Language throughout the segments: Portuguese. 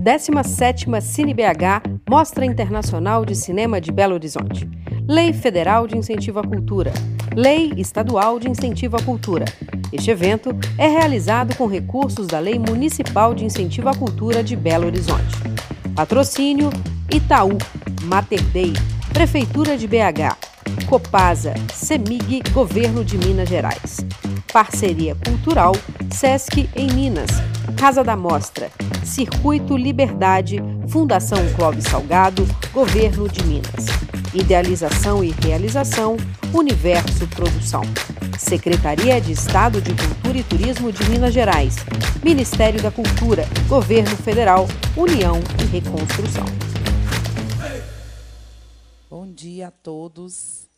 17ª CineBH, Mostra Internacional de Cinema de Belo Horizonte. Lei Federal de Incentivo à Cultura. Lei Estadual de Incentivo à Cultura. Este evento é realizado com recursos da Lei Municipal de Incentivo à Cultura de Belo Horizonte. Patrocínio Itaú, Mater Dei, Prefeitura de BH, Copasa, Semig, Governo de Minas Gerais. Parceria Cultural, Sesc em Minas, Casa da Mostra, Circuito Liberdade, Fundação Clóvis Salgado, Governo de Minas. Idealização e realização, Universo Produção. Secretaria de Estado de Cultura e Turismo de Minas Gerais. Ministério da Cultura, Governo Federal, União e Reconstrução. Bom dia a todos.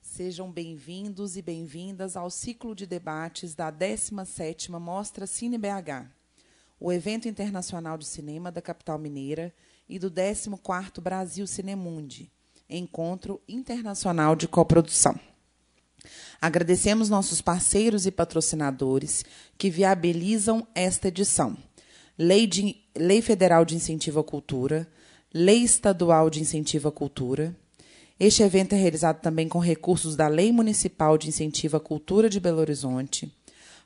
Sejam bem-vindos e bem-vindas ao ciclo de debates da 17ª Mostra Cine BH, o evento internacional de cinema da capital mineira e do 14º Brasil Cinemundi, encontro internacional de coprodução. Agradecemos nossos parceiros e patrocinadores que viabilizam esta edição. Lei, de, Lei Federal de Incentivo à Cultura, Lei Estadual de Incentivo à Cultura. Este evento é realizado também com recursos da Lei Municipal de Incentivo à Cultura de Belo Horizonte,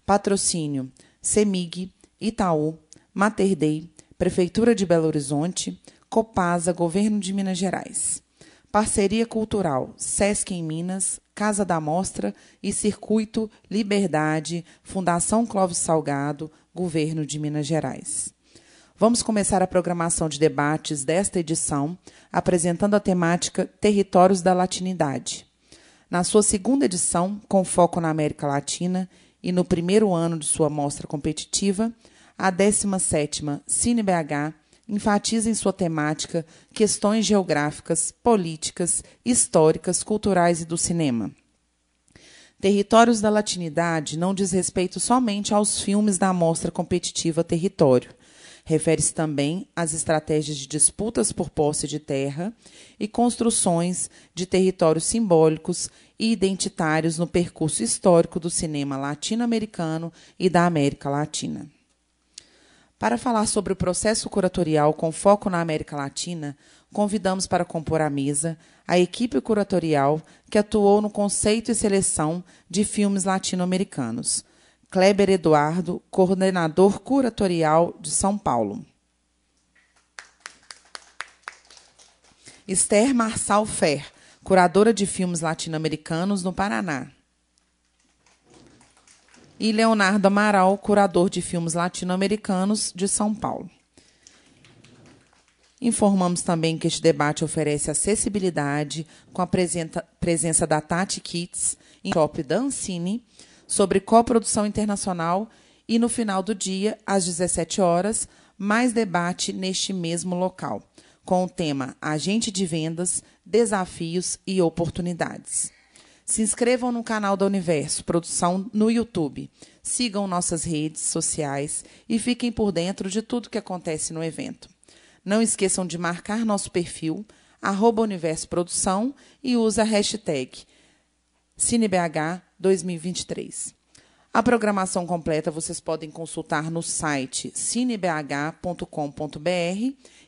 patrocínio CEMIG, Itaú, Mater Dei, Prefeitura de Belo Horizonte, Copasa, Governo de Minas Gerais. Parceria Cultural SESC em Minas, Casa da Mostra e Circuito Liberdade, Fundação Clóvis Salgado, Governo de Minas Gerais. Vamos começar a programação de debates desta edição, apresentando a temática Territórios da Latinidade. Na sua segunda edição, com foco na América Latina, e no primeiro ano de sua mostra competitiva, a 17ª CineBH enfatiza em sua temática questões geográficas, políticas, históricas, culturais e do cinema. Territórios da Latinidade não diz respeito somente aos filmes da amostra competitiva Território. Refere-se também às estratégias de disputas por posse de terra e construções de territórios simbólicos e identitários no percurso histórico do cinema latino-americano e da América Latina. Para falar sobre o processo curatorial com foco na América Latina, convidamos para compor a mesa a equipe curatorial que atuou no conceito e seleção de filmes latino-americanos. Kleber Eduardo, coordenador curatorial de São Paulo. Esther Marçal Fer, curadora de filmes latino-americanos no Paraná e Leonardo Amaral, curador de filmes latino-americanos de São Paulo. Informamos também que este debate oferece acessibilidade com a presença da Tati Kits em Shop Dancini sobre coprodução internacional e no final do dia, às 17 horas, mais debate neste mesmo local, com o tema Agente de Vendas, Desafios e Oportunidades. Se inscrevam no canal da Universo Produção no YouTube. Sigam nossas redes sociais e fiquem por dentro de tudo que acontece no evento. Não esqueçam de marcar nosso perfil, arroba Universo Produção, e use a hashtag CineBH2023. A programação completa vocês podem consultar no site cinebh.com.br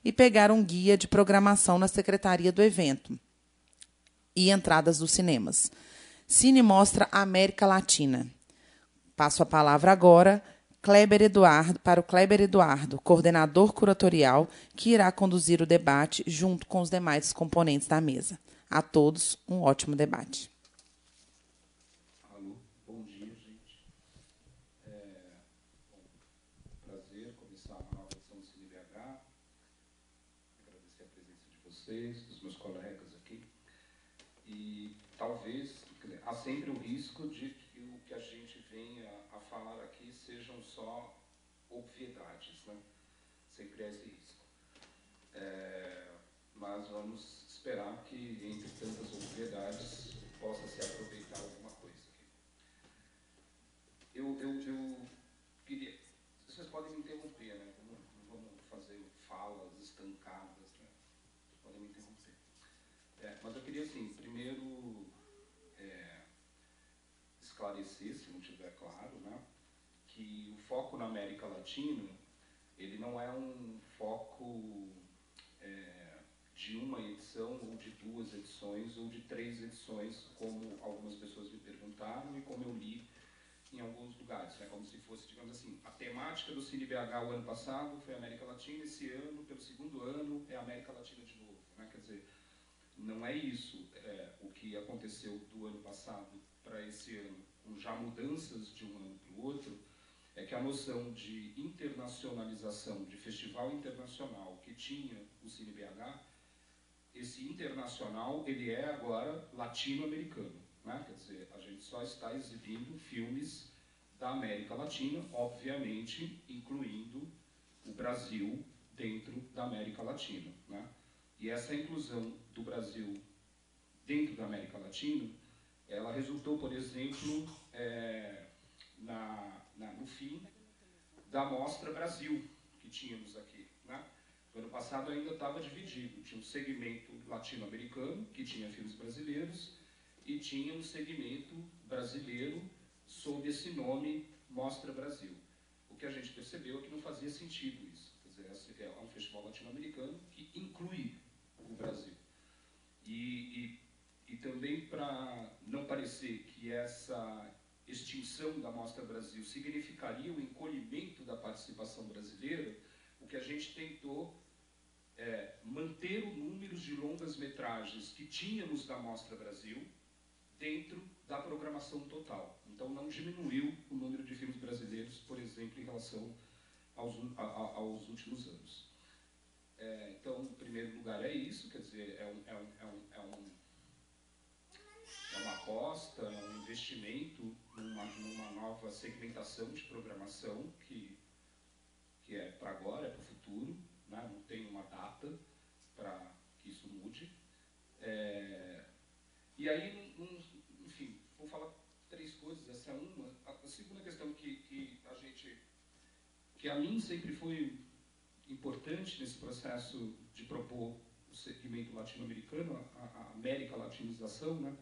e pegar um guia de programação na secretaria do evento e entradas dos cinemas. Cine Mostra América Latina. Passo a palavra agora Kleber Eduardo, para o Kleber Eduardo, coordenador curatorial, que irá conduzir o debate junto com os demais componentes da mesa. A todos, um ótimo debate. Alô, bom dia, gente. É, bom, prazer começar uma nova sessão do CineBH. Agradecer a presença de vocês, dos meus colegas aqui. E talvez há sempre o risco de que o que a gente venha a falar aqui sejam só obviedades, né? Sempre há esse risco. É, mas vamos entre tantas obviedades, possa se aproveitar alguma coisa. Eu, eu, eu queria... Vocês podem me interromper, né? Não vamos fazer falas estancadas, né? Vocês podem me interromper. É, mas eu queria, assim, primeiro esclarecer, se não estiver claro, né, que o foco na América Latina ele não é um foco é, de uma edição ou de duas edições ou de três edições, como algumas pessoas me perguntaram e como eu li em alguns lugares. É como se fosse, digamos assim, a temática do Cine BH o ano passado foi América Latina, esse ano, pelo segundo ano, é América Latina de novo. Né? Quer dizer, não é isso é, o que aconteceu do ano passado para esse ano, com já mudanças de um ano para o outro, é que a noção de internacionalização, de festival internacional que tinha o Cine BH, esse internacional ele é agora latino-americano. Né? Quer dizer, a gente só está exibindo filmes da América Latina, obviamente incluindo o Brasil dentro da América Latina. Né? E essa inclusão do Brasil dentro da América Latina, ela resultou, por exemplo, é, na, na, no fim da Mostra Brasil que tínhamos aqui. No ano passado ainda estava dividido, tinha um segmento latino-americano, que tinha filmes brasileiros, e tinha um segmento brasileiro sob esse nome Mostra Brasil. O que a gente percebeu é que não fazia sentido isso. Quer dizer, é um festival latino-americano que inclui o Brasil. E, e, e também para não parecer que essa extinção da Mostra Brasil significaria o encolhimento da participação brasileira, o que a gente tentou é manter o número de longas metragens que tínhamos da Mostra Brasil, dentro da programação total. Então, não diminuiu o número de filmes brasileiros, por exemplo, em relação aos, a, a, aos últimos anos. É, então, em primeiro lugar, é isso, quer dizer, é, um, é, um, é, um, é, é uma aposta, é um investimento numa, numa nova segmentação de programação que, que é para agora, é para o futuro, né? não tem uma data para que isso mude. É, e aí, um, enfim, vou falar três coisas, essa é uma. A, segunda questão que, que a gente, que a mim sempre foi importante nesse processo de propor o segmento latino-americano, a, a América Latinização, né,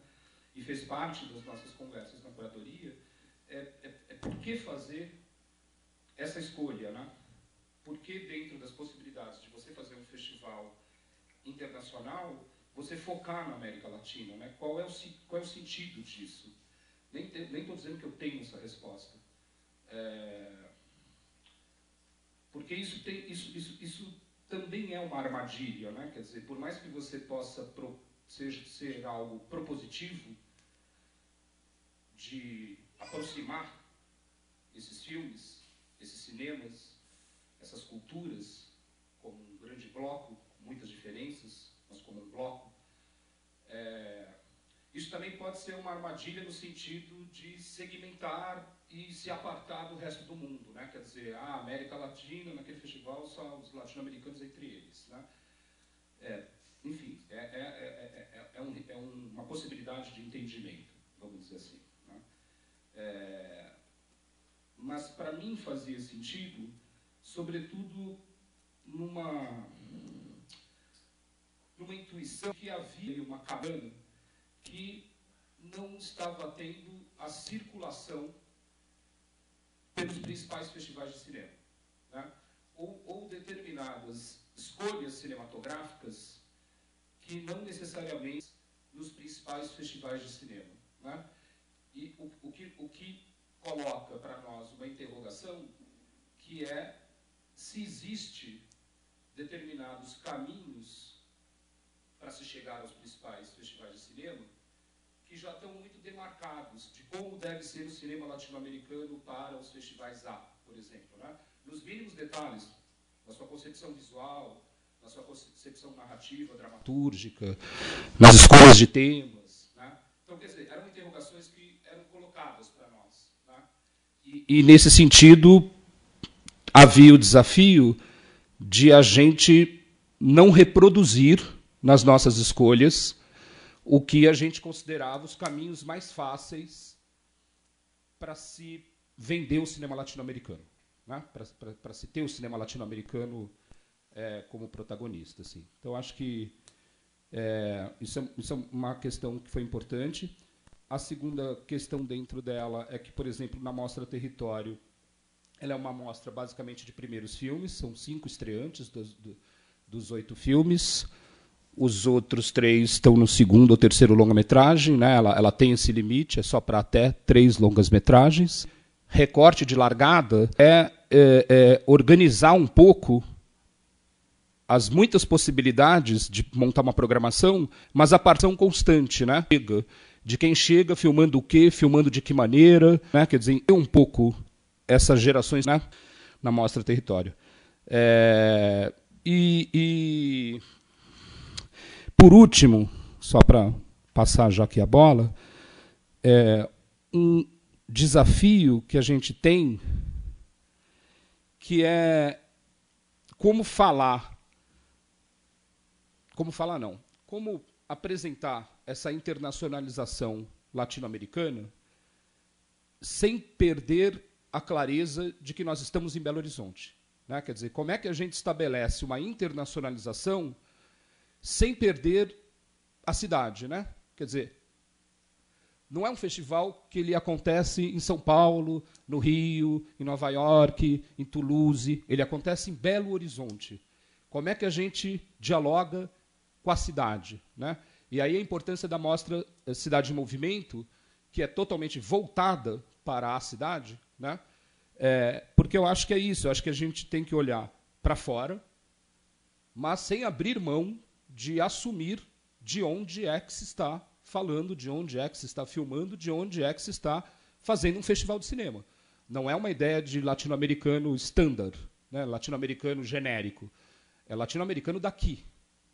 e fez parte das nossas conversas na curatoria, é, é, é por que fazer essa escolha, né? Por que dentro das possibilidades de você fazer um festival internacional, você focar na América Latina, né? Qual é o, qual é o sentido disso? Nem estou dizendo que eu tenho essa resposta. É, porque isso, tem, isso, isso, isso também é uma armadilha, né? Quer dizer, por mais que você possa pro, seja, ser algo propositivo de aproximar esses filmes, esses cinemas, essas culturas como um grande bloco, muitas diferenças, mas como um bloco. É, isso também pode ser uma armadilha no sentido de segmentar e se apartar do resto do mundo, né? Quer dizer, a América Latina, naquele festival, só os latino-americanos entre eles, né? É, enfim, é, é, é, um, é, uma possibilidade de entendimento, vamos dizer assim. Né? mas para mim fazia sentido, sobretudo numa numa intuição que havia uma cabana que não estava tendo a circulação pelos principais festivais de cinema. Né? Ou, ou, determinadas escolhas cinematográficas que não necessariamente nos principais festivais de cinema. Né? E o, o, que, o que coloca para nós uma interrogação que é se existe determinados caminhos para se chegar aos principais festivais de cinema, que já estão muito demarcados de como deve ser o cinema latino-americano para os festivais A, por exemplo. Né? Nos mínimos detalhes, na sua concepção visual, na sua concepção narrativa, dramatúrgica, nas escolhas de temas. Né? Então, quer dizer, eram interrogações que eram colocadas para nós. Né? E, e, nesse sentido, havia o desafio de a gente não reproduzir nas nossas escolhas o que a gente considerava os caminhos mais fáceis para se vender o cinema latino-americano, né? para se ter o cinema latino-americano é, como protagonista. Assim. Então, acho que é, isso, é, isso é uma questão que foi importante. A segunda questão dentro dela é que, por exemplo, na Mostra Território, Ela é uma amostra basicamente de primeiros filmes, são cinco estreantes dos, dos oito filmes. Os outros três estão no segundo ou terceiro longa-metragem. Né? Ela, ela tem esse limite, é só para até três longas-metragens. Recorte de largada é, é, é organizar um pouco as muitas possibilidades de montar uma programação, mas a participação constante, né? De quem chega, filmando o quê, filmando de que maneira, né? Quer dizer, um pouco essas gerações né? na mostra território. É, e, e, por último, só para passar já aqui a bola, é, um desafio que a gente tem que é como falar como falar não? Como apresentar essa internacionalização latino-americana sem perder a clareza de que nós estamos em Belo Horizonte? Né? Quer dizer, como é que a gente estabelece uma internacionalização sem perder a cidade? Né? Quer dizer, não é um festival que ele acontece em São Paulo, no Rio, em Nova York, em Toulouse. Ele acontece em Belo Horizonte. Como é que a gente dialoga com a cidade. Né? E aí a importância da mostra eh, Cidade em Movimento, que é totalmente voltada para a cidade, né? É, porque eu acho que é isso, eu acho que a gente tem que olhar para fora, mas sem abrir mão de assumir de onde é que se está falando, de onde é que se está filmando, de onde é que se está fazendo um festival de cinema. Não é uma ideia de latino-americano standard, né? latino-americano genérico. É latino-americano daqui,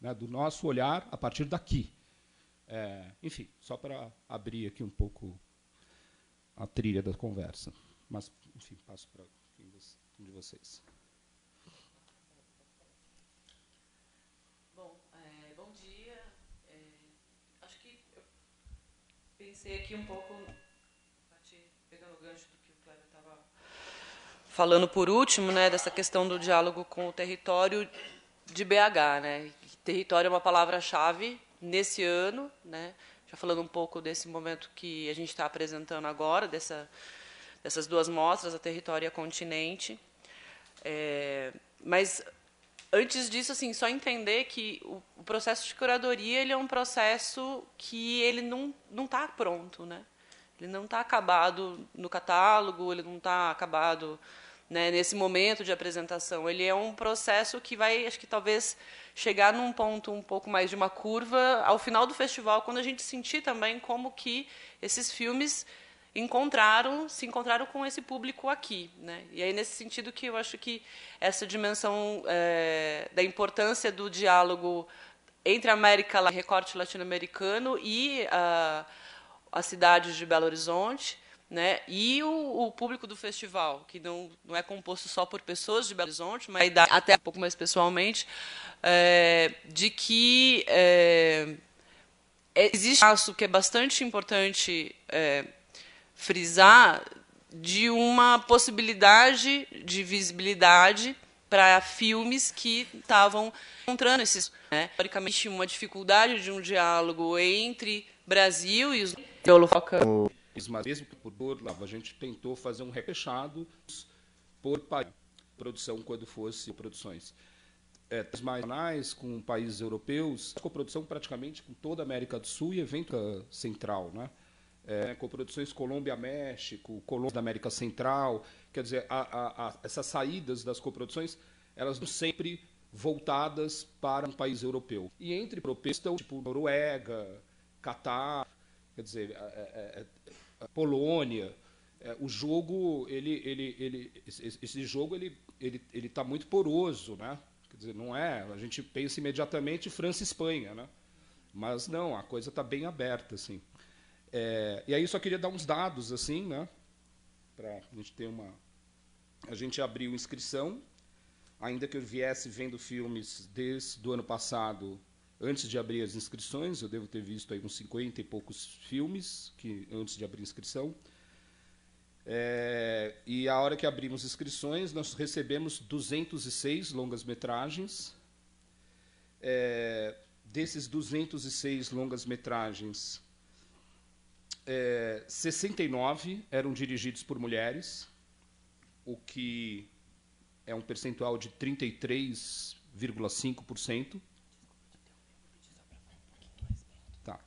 né, do nosso olhar a partir daqui. É, enfim, só para abrir aqui um pouco a trilha da conversa. Mas, enfim, passo para um de vocês. Bom, é, bom dia. É, acho que eu pensei aqui um pouco, pegando o gancho do que o Cléber estava falando por último, né, dessa questão do diálogo com o território de BH, né? Território é uma palavra-chave nesse ano, né? Já falando um pouco desse momento que a gente está apresentando agora, dessa, dessas duas mostras, a território e a continente. É, mas antes disso, assim, só entender que o, o, processo de curadoria ele é um processo que ele não não está pronto, né? Ele não está acabado no catálogo, ele não está acabado né, nesse momento de apresentação. Ele é um processo que vai, acho que talvez chegar num ponto um pouco mais de uma curva ao final do festival, quando a gente sentir também como que esses filmes encontraram, se encontraram com esse público aqui, né? E aí nesse sentido que eu acho que essa dimensão é, da importância do diálogo entre a América, o recorte latino-americano e a, a cidade de Belo Horizonte, né? E o, o, público do festival, que não, não é composto só por pessoas de Belo Horizonte, mas até um pouco mais pessoalmente, é, de que é, existe um passo que é bastante importante é, frisar de uma possibilidade de visibilidade para filmes que estavam encontrando esses, né, historicamente, uma dificuldade de um diálogo entre Brasil e os mas mesmo por lá, a gente tentou fazer um repechado por país, produção quando fosse produções é, mais com países europeus, coprodução praticamente com toda a América do Sul e evento central, né? É, coproduções Colômbia-México, Colômbia da América Central, quer dizer, a, a, a, essas saídas das coproduções, elas não sempre voltadas para um país europeu. E entre europeus estão, tipo, Noruega, Catar, quer dizer, é, é, é Polônia. O jogo, ele, ele, ele, esse, esse jogo, ele ele ele está muito poroso, né? Quer dizer, não é. A gente pensa imediatamente França e Espanha, né? Mas não, a coisa está bem aberta, assim. É, e aí só queria dar uns dados, assim, né? Para a gente ter uma. A gente abriu inscrição, ainda que eu viesse vendo filmes desde o ano passado Antes de abrir as inscrições, eu devo ter visto aí uns 50 e poucos filmes que antes de abrir inscrição. É, e a hora que abrimos inscrições, nós recebemos 206 longas-metragens. É, desses 206 longas-metragens, é, 69 eram dirigidos por mulheres. o que é um percentual de 33,5%. Tá.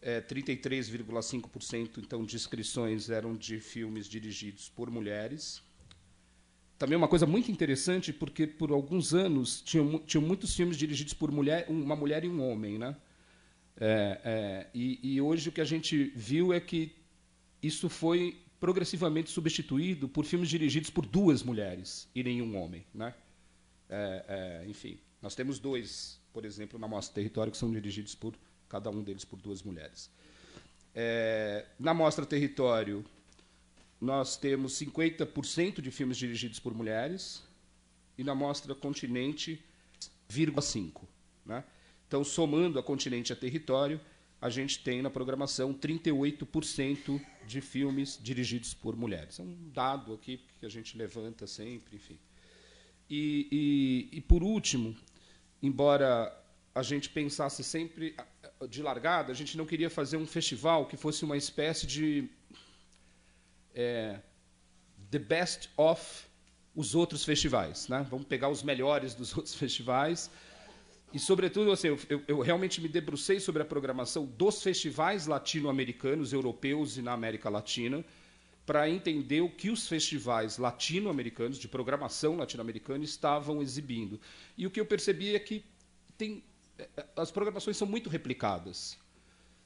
É, 33,5% então de inscrições eram de filmes dirigidos por mulheres. Também uma coisa muito interessante, porque por alguns anos tinham, tinham muitos filmes dirigidos por mulher, uma mulher e um homem, né? É, é, e, e hoje o que a gente viu é que isso foi progressivamente substituído por filmes dirigidos por duas mulheres e nenhum homem. Né? É, é, enfim, nós temos dois, por exemplo, na Mostra Território, que são dirigidos por cada um deles por duas mulheres. É, na Mostra Território, nós temos 50% de filmes dirigidos por mulheres, e na Mostra Continente, 0,5%. Né? Então, somando a Continente a Território, a gente tem na programação 38% de filmes dirigidos por mulheres. É um dado aqui que a gente levanta sempre, enfim. E, e, e por último, embora a gente pensasse sempre de largada, a gente não queria fazer um festival que fosse uma espécie de é, the best of os outros festivais, né? Vamos pegar os melhores dos outros festivais e, sobretudo, assim, eu, eu, realmente me debrucei sobre a programação dos festivais latino-americanos, europeus e na América Latina, para entender o que os festivais latino-americanos, de programação latino-americana, estavam exibindo. E o que eu percebi é que tem, eh, as programações são muito replicadas.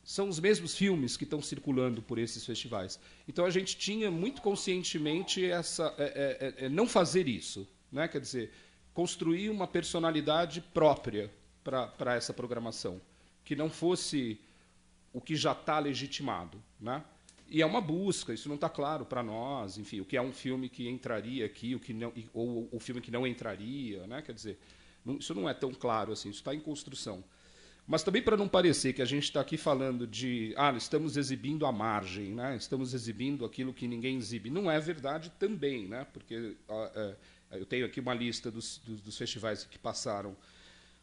São os mesmos filmes que estão circulando por esses festivais. Então a gente tinha muito conscientemente essa é, é, é, não fazer isso, né? Quer dizer, construir uma personalidade própria para essa programação, que não fosse o que já está legitimado, né? E é uma busca, isso não está claro para nós, enfim, o que é um filme que entraria aqui, o que não, ou o filme que não entraria, né? Quer dizer, não, isso não é tão claro assim, isso está em construção. Mas também para não parecer que a gente está aqui falando de, ah, estamos exibindo a margem, né? Estamos exibindo aquilo que ninguém exibe. Não é verdade também, né? Porque uh, uh, eu tenho aqui uma lista dos, dos, dos festivais que passaram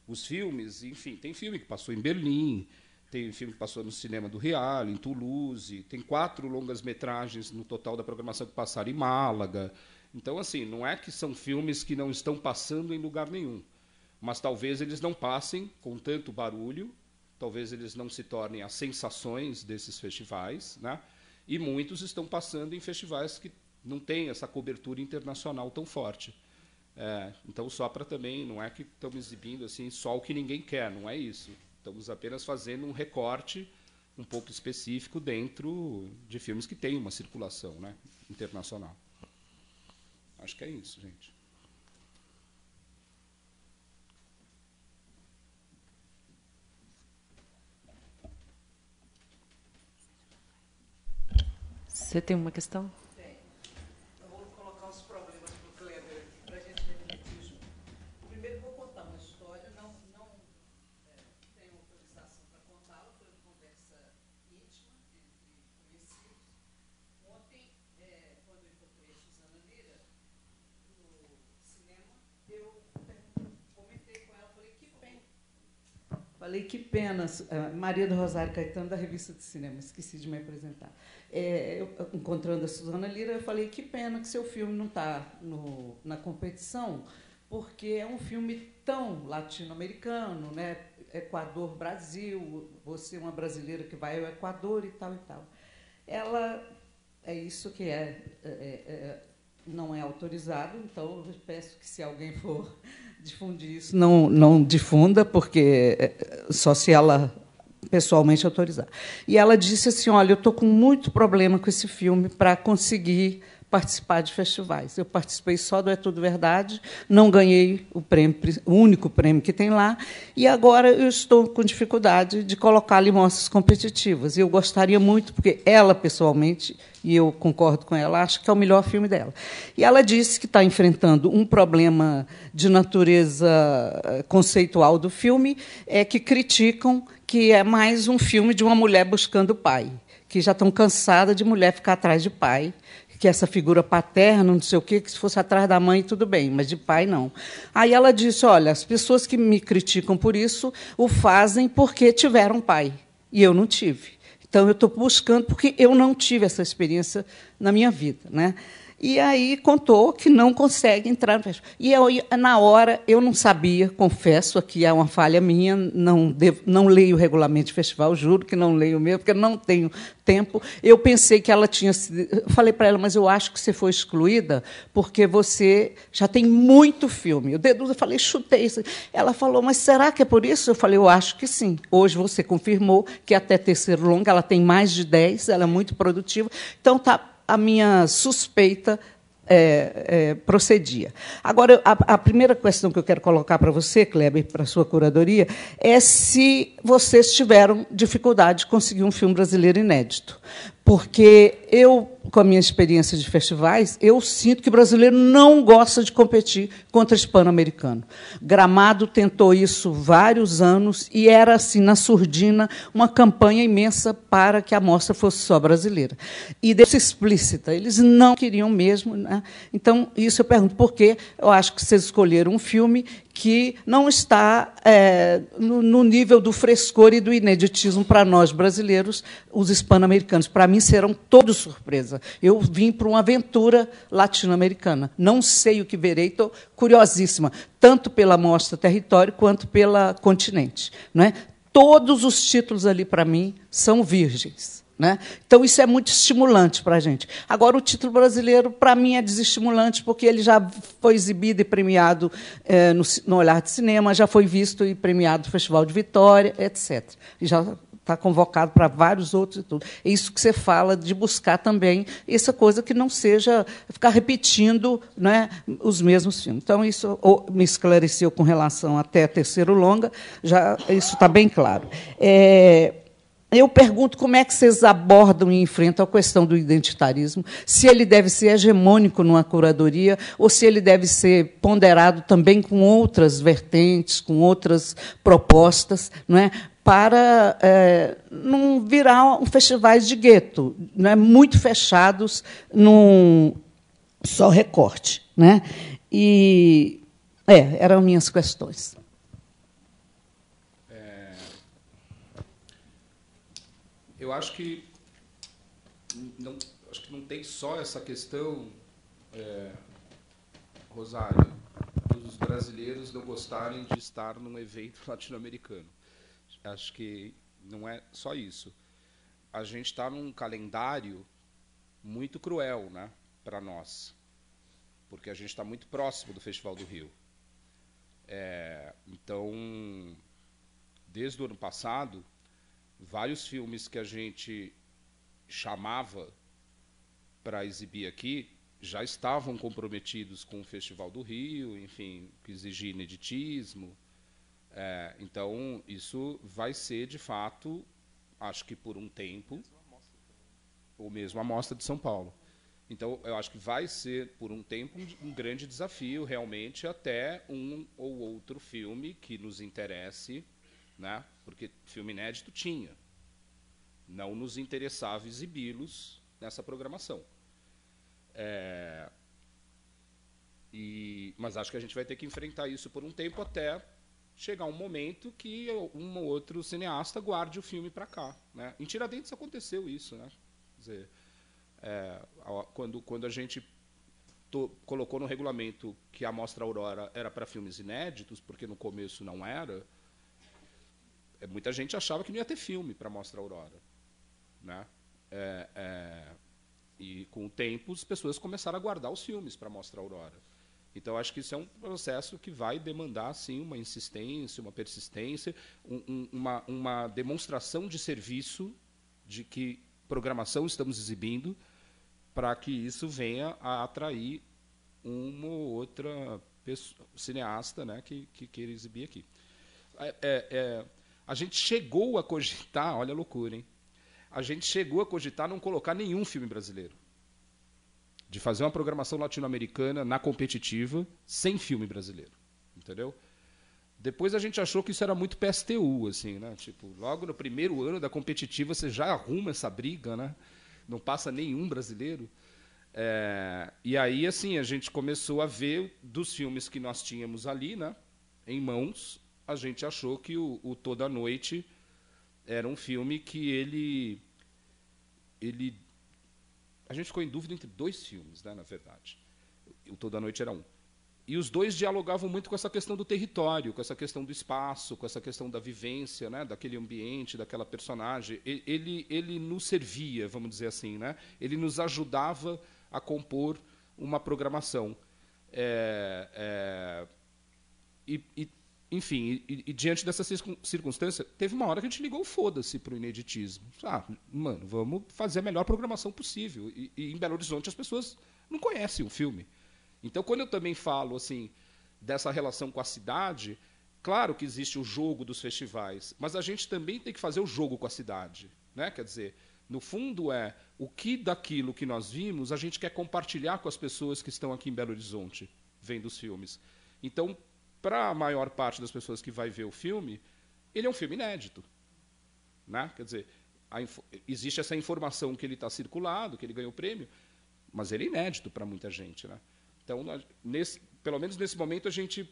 os filmes, enfim, tem filme que passou em Berlim, tem filme que passou no cinema do Real, em Toulouse, tem quatro longas metragens no total da programação que passaram em Málaga. Então, assim, não é que são filmes que não estão passando em lugar nenhum, mas talvez eles não passem com tanto barulho, talvez eles não se tornem as sensações desses festivais, né? E muitos estão passando em festivais que não têm essa cobertura internacional tão forte. É, então, só para também, não é que estamos exibindo assim só o que ninguém quer, não é isso. Estamos apenas fazendo um recorte um pouco específico dentro de filmes que têm uma circulação né, internacional. Acho que é isso, gente. Você tem uma questão? Falei que pena, eh, Maria do Rosário Caetano, da revista de cinema, esqueci de me apresentar. É, eu, encontrando a Suzana Lira, eu falei que pena que seu filme não está na competição, porque é um filme tão latino-americano, né? Equador, Brasil, você é uma brasileira que vai ao Equador e tal e tal. Ela é isso que é, é, é não é autorizado, então eu peço que se alguém for difundir isso, não, não difunda, porque é, só se ela pessoalmente autorizar. E ela disse assim: Olha, eu estou com muito problema com esse filme para conseguir participar de festivais. Eu participei só do É Tudo Verdade, não ganhei o prêmio, o único prêmio que tem lá, e agora eu estou com dificuldade de colocar ali competitivas. E eu gostaria muito, porque ela pessoalmente, e eu concordo com ela, acha que é o melhor filme dela. E ela disse que está enfrentando um problema de natureza eh, conceitual do filme, é que criticam que é mais um filme de uma mulher buscando pai que já estão cansadas de mulher ficar atrás de pai que essa figura paterna, não sei o quê, que se fosse atrás da mãe, tudo bem, mas de pai, não. Aí ela disse: olha, as pessoas que me criticam por isso o fazem porque tiveram pai, e eu não tive. Então, eu estou buscando, porque eu não tive essa experiência na minha vida. Né? E aí contou que não consegue entrar no festival. E eu, na hora, eu não sabia, confesso, aqui é uma falha minha, não, devo, não leio o regulamento de festival, juro que não leio mesmo, porque não tenho tempo. Eu pensei que ela tinha sido. Falei para ela, mas eu acho que você foi excluída porque você já tem muito filme. O dedo, eu falei, chutei isso. Ela falou, mas será que é por isso? Eu falei, eu acho que sim. Hoje você confirmou que até terceiro longa ela tem mais de 10, ela é muito produtiva. Então, tá a minha suspeita é, é, procedia. Agora, a, a, primeira questão que eu quero colocar para você, Kleber, para a sua curadoria, é se vocês tiveram dificuldade de conseguir um filme brasileiro inédito. Porque eu com a minha experiência de festivais, eu sinto que o brasileiro não gosta de competir contra hispano-americano. Gramado tentou isso vários anos e era assim na surdina uma campanha imensa para que a mostra fosse só brasileira. E deixa explícita, eles não queriam mesmo. Né? Então, isso eu pergunto por quê? Eu acho que vocês escolheram um filme que não está é, no, no, nível do frescor e do ineditismo para nós brasileiros, os hispano-americanos. Para mim, serão todos surpresa. Eu vim para uma aventura latino-americana. Não sei o que verei, estou curiosíssima, tanto pela mostra território quanto pela continente. Não é? Todos os títulos ali, para mim, são virgens. Né? Então, isso é muito estimulante para a gente. Agora, o título brasileiro, para mim, é desestimulante, porque ele já foi exibido e premiado é, no, no, Olhar de Cinema, já foi visto e premiado no Festival de Vitória, etc. E já está convocado para vários outros e tudo. É isso que você fala de buscar também essa coisa que não seja ficar repetindo né, os mesmos filmes. Então, isso me esclareceu com relação até terceiro longa, já isso está bem claro. É, eu pergunto como é que vocês abordam e enfrentam a questão do identitarismo, se ele deve ser hegemônico numa curadoria ou se ele deve ser ponderado também com outras vertentes, com outras propostas, não é? para é, não virar um festivais de gueto, não é? muito fechados num só recorte. Né? E é, eram minhas questões. Eu acho que não, acho que não tem só essa questão, é, Rosário, dos brasileiros não gostarem de estar num evento latino-americano. Acho que não é só isso. A gente está num calendário muito cruel, né, para nós, porque a gente está muito próximo do Festival do Rio. É, então, desde o ano passado, vários filmes que a gente chamava para exibir aqui já estavam comprometidos com o Festival do Rio, enfim, que exigia ineditismo. É, então, isso vai ser, de fato, acho que por um tempo, ou mesmo a Mostra de São Paulo. Então, eu acho que vai ser, por um tempo, um, um grande desafio, realmente, até um ou outro filme que nos interesse né? Porque filme inédito tinha. Não nos interessava exibi-los nessa programação. É, e, mas acho que a gente vai ter que enfrentar isso por um tempo até chegar um momento que um ou outro cineasta guarde o filme para cá. Né? Em Tiradentes aconteceu isso. Né? Quer dizer, é, quando, quando a gente to, colocou no regulamento que a Mostra Aurora era para filmes inéditos, porque no começo não era, muita gente achava que não ia ter filme para mostrar Aurora, né? É, é, e com o tempo as pessoas começaram a guardar os filmes para mostrar Aurora. Então acho que isso é um processo que vai demandar sim uma insistência, uma persistência, um, um, uma, uma demonstração de serviço de que programação estamos exibindo para que isso venha a atrair uma ou outra pessoa, cineasta né, que, que queira exibir aqui. É, é, é a gente chegou a cogitar, olha a loucura, hein? A gente chegou a cogitar não colocar nenhum filme brasileiro. De fazer uma programação latino-americana na competitiva sem filme brasileiro. Entendeu? Depois a gente achou que isso era muito PSTU, assim, né? Tipo, logo no primeiro ano da competitiva você já arruma essa briga, né? Não passa nenhum brasileiro. É, e aí, assim, a gente começou a ver dos filmes que nós tínhamos ali, né? Em mãos, a gente achou que o, o Toda Noite era um filme que ele ele a gente ficou em dúvida entre dois filmes, né, na verdade. O Toda Noite era um. E os dois dialogavam muito com essa questão do território, com essa questão do espaço, com essa questão da vivência, né, daquele ambiente, daquela personagem. Ele, ele nos servia, vamos dizer assim, né? Ele nos ajudava a compor uma programação. É, é, e, e, enfim, e, e, diante dessa circunstância, teve uma hora que a gente ligou foda-se para o ineditismo. Ah, mano, vamos fazer a melhor programação possível. E, e, em Belo Horizonte as pessoas não conhecem o filme. Então, quando eu também falo assim dessa relação com a cidade, claro que existe o jogo dos festivais, mas a gente também tem que fazer o jogo com a cidade. Né? Quer dizer, no fundo é o que daquilo que nós vimos a gente quer compartilhar com as pessoas que estão aqui em Belo Horizonte vendo os filmes. Então, para a maior parte das pessoas que vai ver o filme, ele é um filme inédito. Né? Quer dizer, existe essa informação que ele está circulado, que ele ganhou o prêmio, mas ele é inédito para muita gente. Né? Então, nesse, pelo menos nesse momento, a gente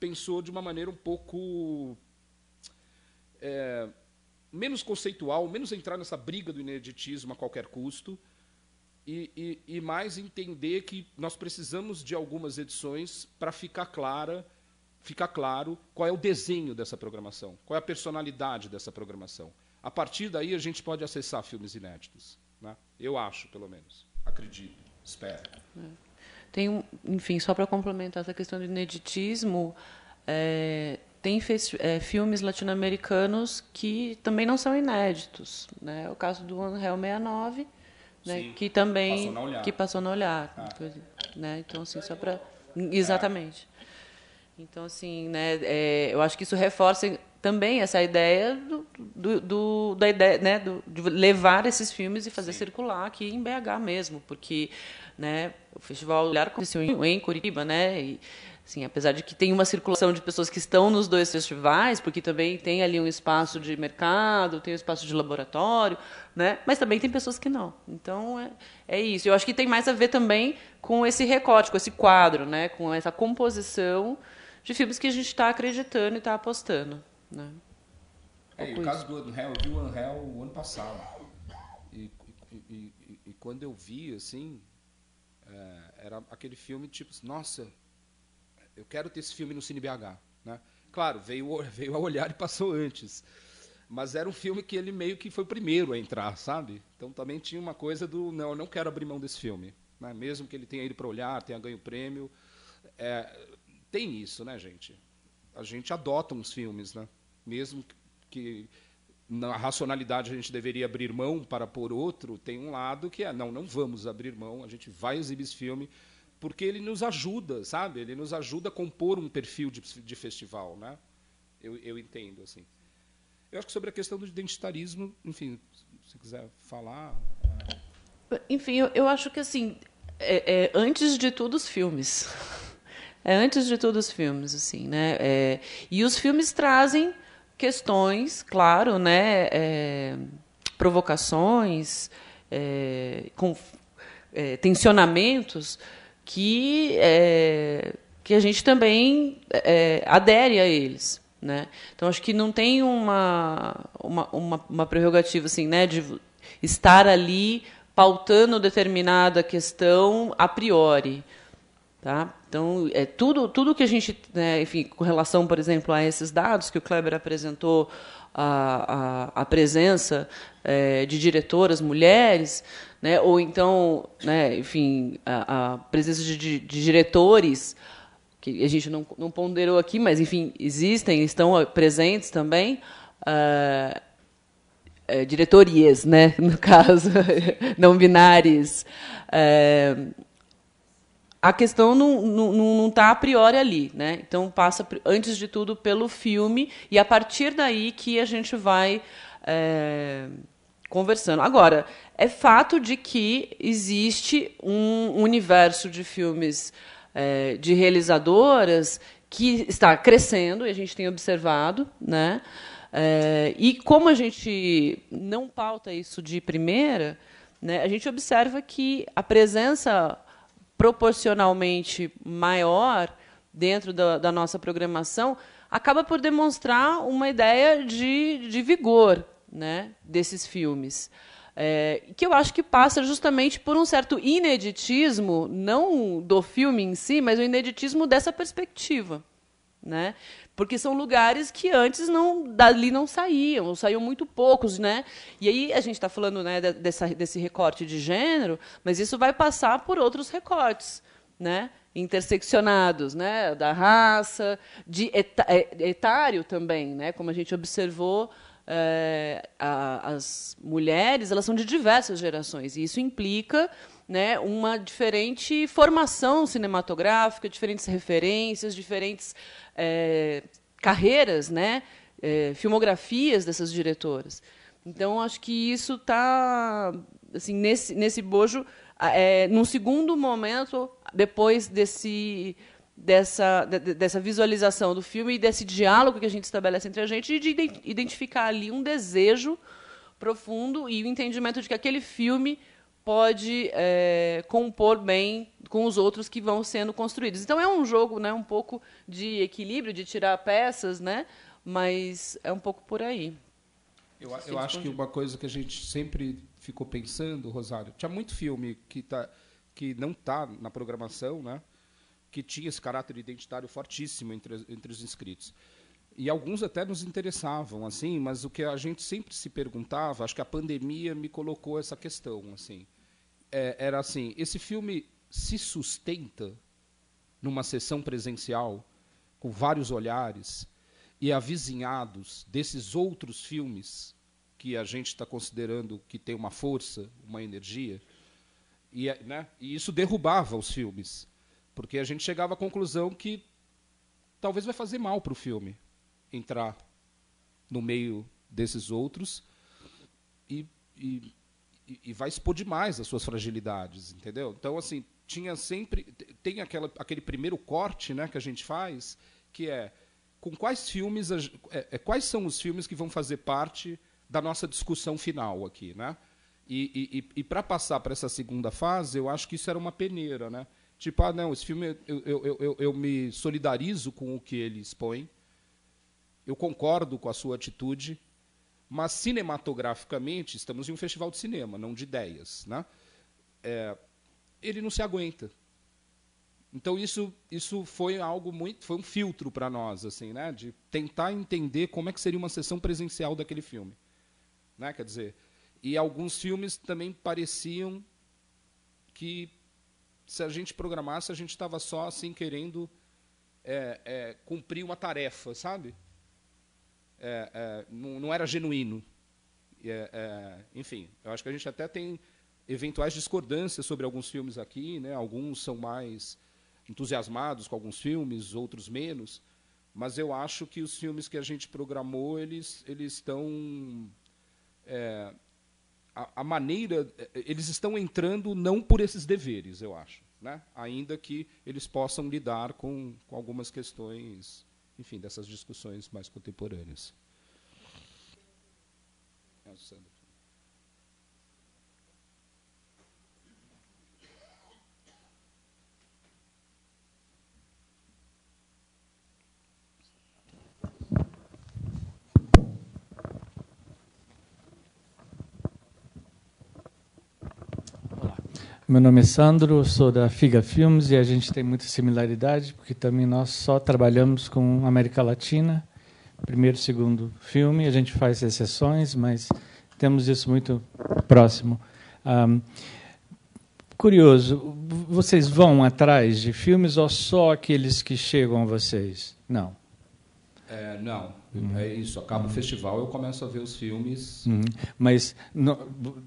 pensou de uma maneira um pouco é, menos conceitual, menos entrar nessa briga do ineditismo a qualquer custo, e, e, e mais entender que nós precisamos de algumas edições para ficar clara ficar claro qual é o desenho dessa programação, qual é a personalidade dessa programação. A partir daí, a gente pode acessar filmes inéditos. Né? Eu acho, pelo menos. Acredito, espero. É. Tem, enfim, só para complementar essa questão do ineditismo, é, tem é, filmes latino-americanos que também não são inéditos. Né? O caso do Unreal 69, né? que também passou que passou no olhar. Ah. Né? Então, assim, só para... Exatamente. Então, assim, né, é, eu acho que isso reforça também essa ideia do, do, do, da ideia, né, do, de levar esses filmes e fazer Sim. circular aqui em BH mesmo, porque, né, o Festival Olhar aconteceu em, em Curitiba, né, e, assim, apesar de que tem uma circulação de pessoas que estão nos dois festivais, porque também tem ali um espaço de mercado, tem um espaço de laboratório, né, mas também tem pessoas que não. Então, é, é isso. Eu acho que tem mais a ver também com esse recorte, com esse quadro, né, com essa composição de filmes que a gente está acreditando e está apostando. Né? É, o caso do Unreal, eu vi o Unreal o ano passado. E, e, e, e quando eu vi, assim, é, era aquele filme tipo, nossa, eu quero ter esse filme no Cine BH. Né? Claro, veio, veio a olhar e passou antes. Mas era um filme que ele meio que foi o primeiro a entrar, sabe? Então também tinha uma coisa do, não, eu não quero abrir mão desse filme. Né? Mesmo que ele tenha ido para olhar, tenha ganho prêmio. É, tem isso, né, gente? A gente adota uns filmes, né? Mesmo que na racionalidade a gente deveria abrir mão para pôr outro, tem um lado que é, não, não vamos abrir mão, a gente vai exibir esse filme, porque ele nos ajuda, sabe? Ele nos ajuda a compor um perfil de, de festival, né? Eu, eu entendo, assim. Eu acho que sobre a questão do identitarismo, enfim, se quiser falar... Enfim, eu, eu acho que, assim, é, é, antes de tudo, os filmes. É antes de tudo os filmes, assim, né? É, e os filmes trazem questões, claro, né? É, provocações, é, com, é, tensionamentos que é, que a gente também adere a eles, né? Então acho que não tem uma uma, uma, uma prerrogativa assim, né? De estar ali pautando determinada questão a priori, tá? Então, é tudo, tudo que a gente, né, enfim, com relação, por exemplo, a esses dados que o Kleber apresentou, a, a, a presença é, de diretoras mulheres, né, ou então, né, enfim, a, a presença de, de, diretores, que a gente não, não ponderou aqui, mas, enfim, existem, estão presentes também. Uh, diretorias, né, no caso, não binárias. É, a questão não está a priori ali, né? Então passa antes de tudo pelo filme e a partir daí que a gente vai é, conversando. Agora é fato de que existe um universo de filmes é, de realizadoras que está crescendo e a gente tem observado, né? É, e como a gente não pauta isso de primeira, né, a gente observa que a presença proporcionalmente maior dentro da, da, nossa programação, acaba por demonstrar uma ideia de, de vigor né, desses filmes. É, que eu acho que passa justamente por um certo ineditismo, não do filme em si, mas o ineditismo dessa perspectiva. Né? Porque são lugares que antes não dali não saíam, ou saíam muito poucos, né? E aí a gente está falando né, dessa, desse recorte de gênero, mas isso vai passar por outros recortes, né? interseccionados, né, da raça, de é, etário também, né, como a gente observou, é, a, as mulheres elas são de diversas gerações e isso implica né, uma diferente formação cinematográfica, diferentes referências, diferentes é, carreiras, né, é, filmografias dessas diretoras. Então acho que isso está assim nesse nesse bojo é, num segundo momento depois desse dessa, dessa visualização do filme e desse diálogo que a gente estabelece entre a gente e de identificar ali um desejo profundo e o entendimento de que aquele filme pode é, compor bem com os outros que vão sendo construídos. Então é um jogo, né, um pouco de equilíbrio, de tirar peças, né, mas é um pouco por aí. Eu, eu acho que uma coisa que a gente sempre ficou pensando, Rosário, tinha muito filme que tá que não está na programação, né? que tinha esse caráter identitário fortíssimo entre, entre os inscritos. E alguns até nos interessavam, assim, mas o que a gente sempre se perguntava, acho que a pandemia me colocou essa questão, assim, é, era assim, esse filme se sustenta numa sessão presencial com vários olhares e avizinhados desses outros filmes que a gente está considerando que tem uma força, uma energia, e, é, né, e isso derrubava os filmes, porque a gente chegava à conclusão que talvez vai fazer mal para o filme entrar no meio desses outros e, e, e, vai expor demais as suas fragilidades, entendeu? Então, assim, tinha sempre tem aquela, aquele primeiro corte, né, que a gente faz, que é com quais filmes, é, é, quais são os filmes que vão fazer parte da nossa discussão final aqui, né? E, e, e para passar para essa segunda fase, eu acho que isso era uma peneira, né? Tipo, ah, não, esse filme eu, eu, eu, eu me solidarizo com o que ele expõe, eu concordo com a sua atitude, mas cinematograficamente estamos em um festival de cinema, não de ideias, né? É, ele não se aguenta. Então isso isso foi algo muito foi um filtro para nós assim, né? De tentar entender como é que seria uma sessão presencial daquele filme, né? Quer dizer, e alguns filmes também pareciam que, se a gente programasse, a gente estava só assim querendo é, é, cumprir uma tarefa, sabe? É, é não, não, era genuíno. É, é, enfim, eu acho que a gente até tem eventuais discordâncias sobre alguns filmes aqui, né? Alguns são mais entusiasmados com alguns filmes, outros menos. Mas eu acho que os filmes que a gente programou, eles, eles estão é, a, a, maneira. Eles estão entrando não por esses deveres, eu acho. Né? Ainda que eles possam lidar com, com algumas questões, enfim, dessas discussões mais contemporâneas. Sandra. Meu nome é Sandro, sou da Figa Filmes e a gente tem muita similaridade, porque também nós só trabalhamos com América Latina, primeiro segundo filme, a gente faz exceções, mas temos isso muito próximo. Um, curioso, vocês vão atrás de filmes ou só aqueles que chegam a vocês? Não. É, não, uhum. é isso. Acaba uhum. o festival, eu começo a ver os filmes. Uhum. Mas no,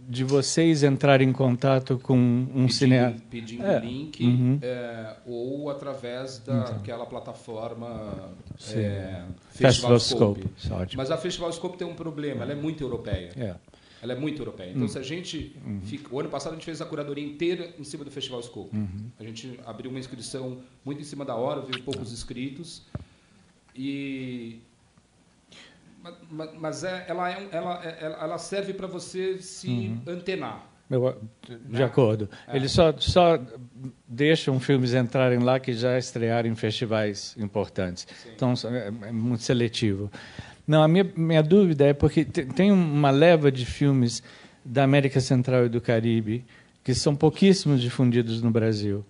de vocês entrar em contato com um cineasta, pedindo é. link uhum. é, ou através daquela plataforma é, Festival, Scope. Scope. Mas a Festival Scope tem um problema, ela é muito europeia. É. Ela é muito europeia. Então, uhum. se a gente. Uhum. Fica, o ano passado a gente fez a curadoria inteira em cima do Festival Scope. Uhum. A gente abriu uma inscrição muito em cima da hora, viu poucos inscritos. E mas, mas é, ela, é, ela, é, ela serve para você se uhum. antenar. Eu, de né? acordo. É. Eles só, só deixam filmes entrarem lá que já estrearam em festivais importantes. Sim. Então, é, é, muito seletivo. Não, a minha, minha dúvida é porque tem uma leva de filmes da América Central e do Caribe, que são pouquíssimos difundidos no Brasil,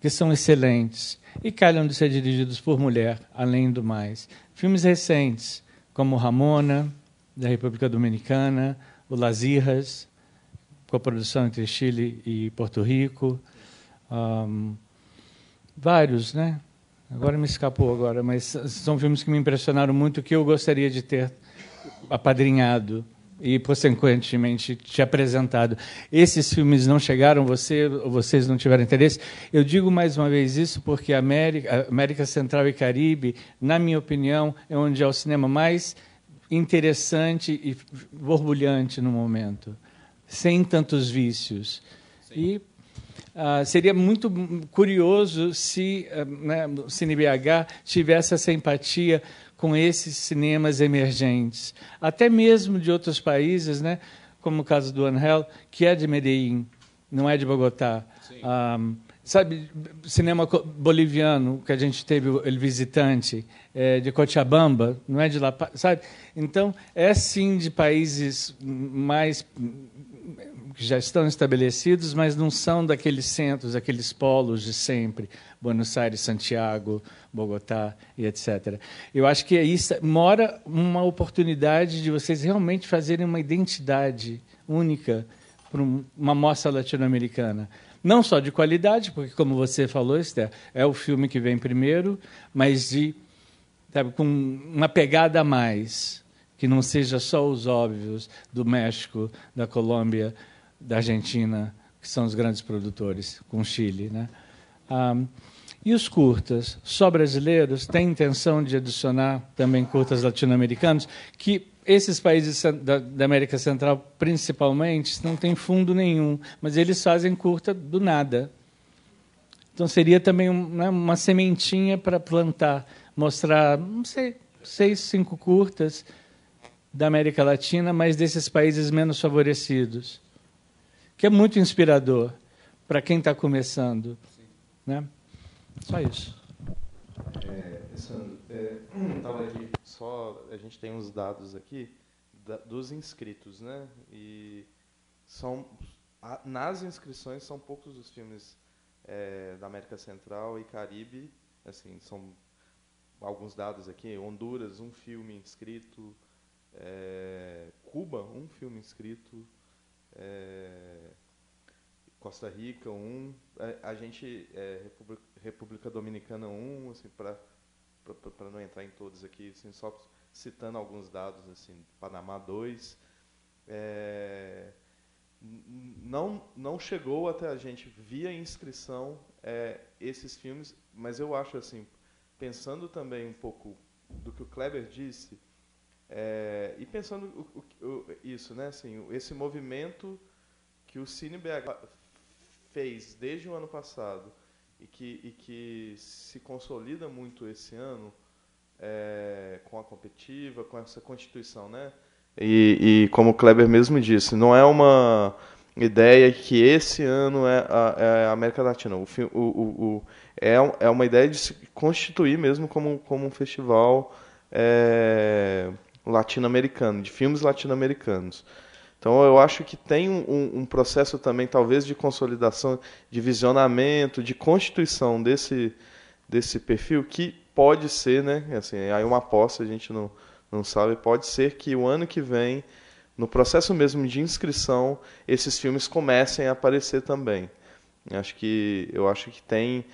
que são excelentes e calham de ser dirigidos por mulher, além do mais. Filmes recentes, como Ramona, da República Dominicana, o Las Irras, com a produção entre Chile e Porto Rico, um, vários, né? Agora me escapou agora, mas são filmes que me impressionaram muito, que eu gostaria de ter apadrinhado e, consequentemente, te apresentado. Esses filmes não chegaram, você, vocês não tiveram interesse. Eu digo mais uma vez isso porque a América, América Central e Caribe, na minha opinião, é onde é o cinema mais interessante e borbulhante no momento, sem tantos vícios. Sim. E Uh, seria muito curioso se uh, né, o CineBH tivesse essa empatia com esses cinemas emergentes, até mesmo de outros países, né, como o caso do Angel, que é de Medellín, não é de Bogotá. Um, ah, sabe, cinema boliviano, que a gente teve ele visitante, é, de Cochabamba, não é de lá, sabe? Então, é sim de países mais que já estão estabelecidos, mas não são daqueles centros, aqueles polos de sempre, Buenos Aires, Santiago, Bogotá e etc. Eu acho que aí mora uma oportunidade de vocês realmente fazerem uma identidade única para uma mostra latino-americana. Não só de qualidade, porque, como você falou, Esther, é o filme que vem primeiro, mas de sabe, com uma pegada a mais, que não seja só os óbvios do México, da Colômbia, da Argentina, que são os grandes produtores, com Chile. Né? Um, e os curtas, só brasileiros, têm intenção de adicionar também curtas latino-americanos, que esses países da, da, América Central, principalmente, não têm fundo nenhum, mas eles fazem curta do nada. Então seria também né, uma sementinha para plantar, mostrar, não sei, seis, cinco curtas da América Latina, mas desses países menos favorecidos que é muito inspirador para quem está começando. Né? Só isso. É, Sandro, é, aqui, só a gente tem uns dados aqui da, dos inscritos, né? E são a, nas inscrições são poucos os filmes é, da América Central e Caribe, assim são alguns dados aqui. Honduras um filme inscrito, é, Cuba um filme inscrito, é, Costa Rica, um, a, é, a gente, é, República, República, Dominicana, um, assim, para não entrar em todos aqui, assim, só citando alguns dados, assim, Panamá, dois. É, não, não chegou até a gente via inscrição é, esses filmes, mas eu acho assim, pensando também um pouco do que o Kleber disse, é, e pensando o, o, isso, né, assim, esse movimento que o Cine BH fez desde o ano passado e que, e que se consolida muito esse ano é, com a competitiva, com essa constituição, né? E, e, como o Kleber mesmo disse, não é uma ideia que esse ano é a, é a América Latina. O, o, o, é, é uma ideia de se constituir mesmo como, como um festival é, latino-americano, de filmes latino-americanos. Então eu acho que tem um, um, processo também, talvez, de consolidação, de visionamento, de constituição desse, desse perfil que pode ser, né? Assim, aí uma aposta, a gente não, não sabe, pode ser que o ano que vem, no processo mesmo de inscrição, esses filmes comecem a aparecer também. Acho que eu acho que tem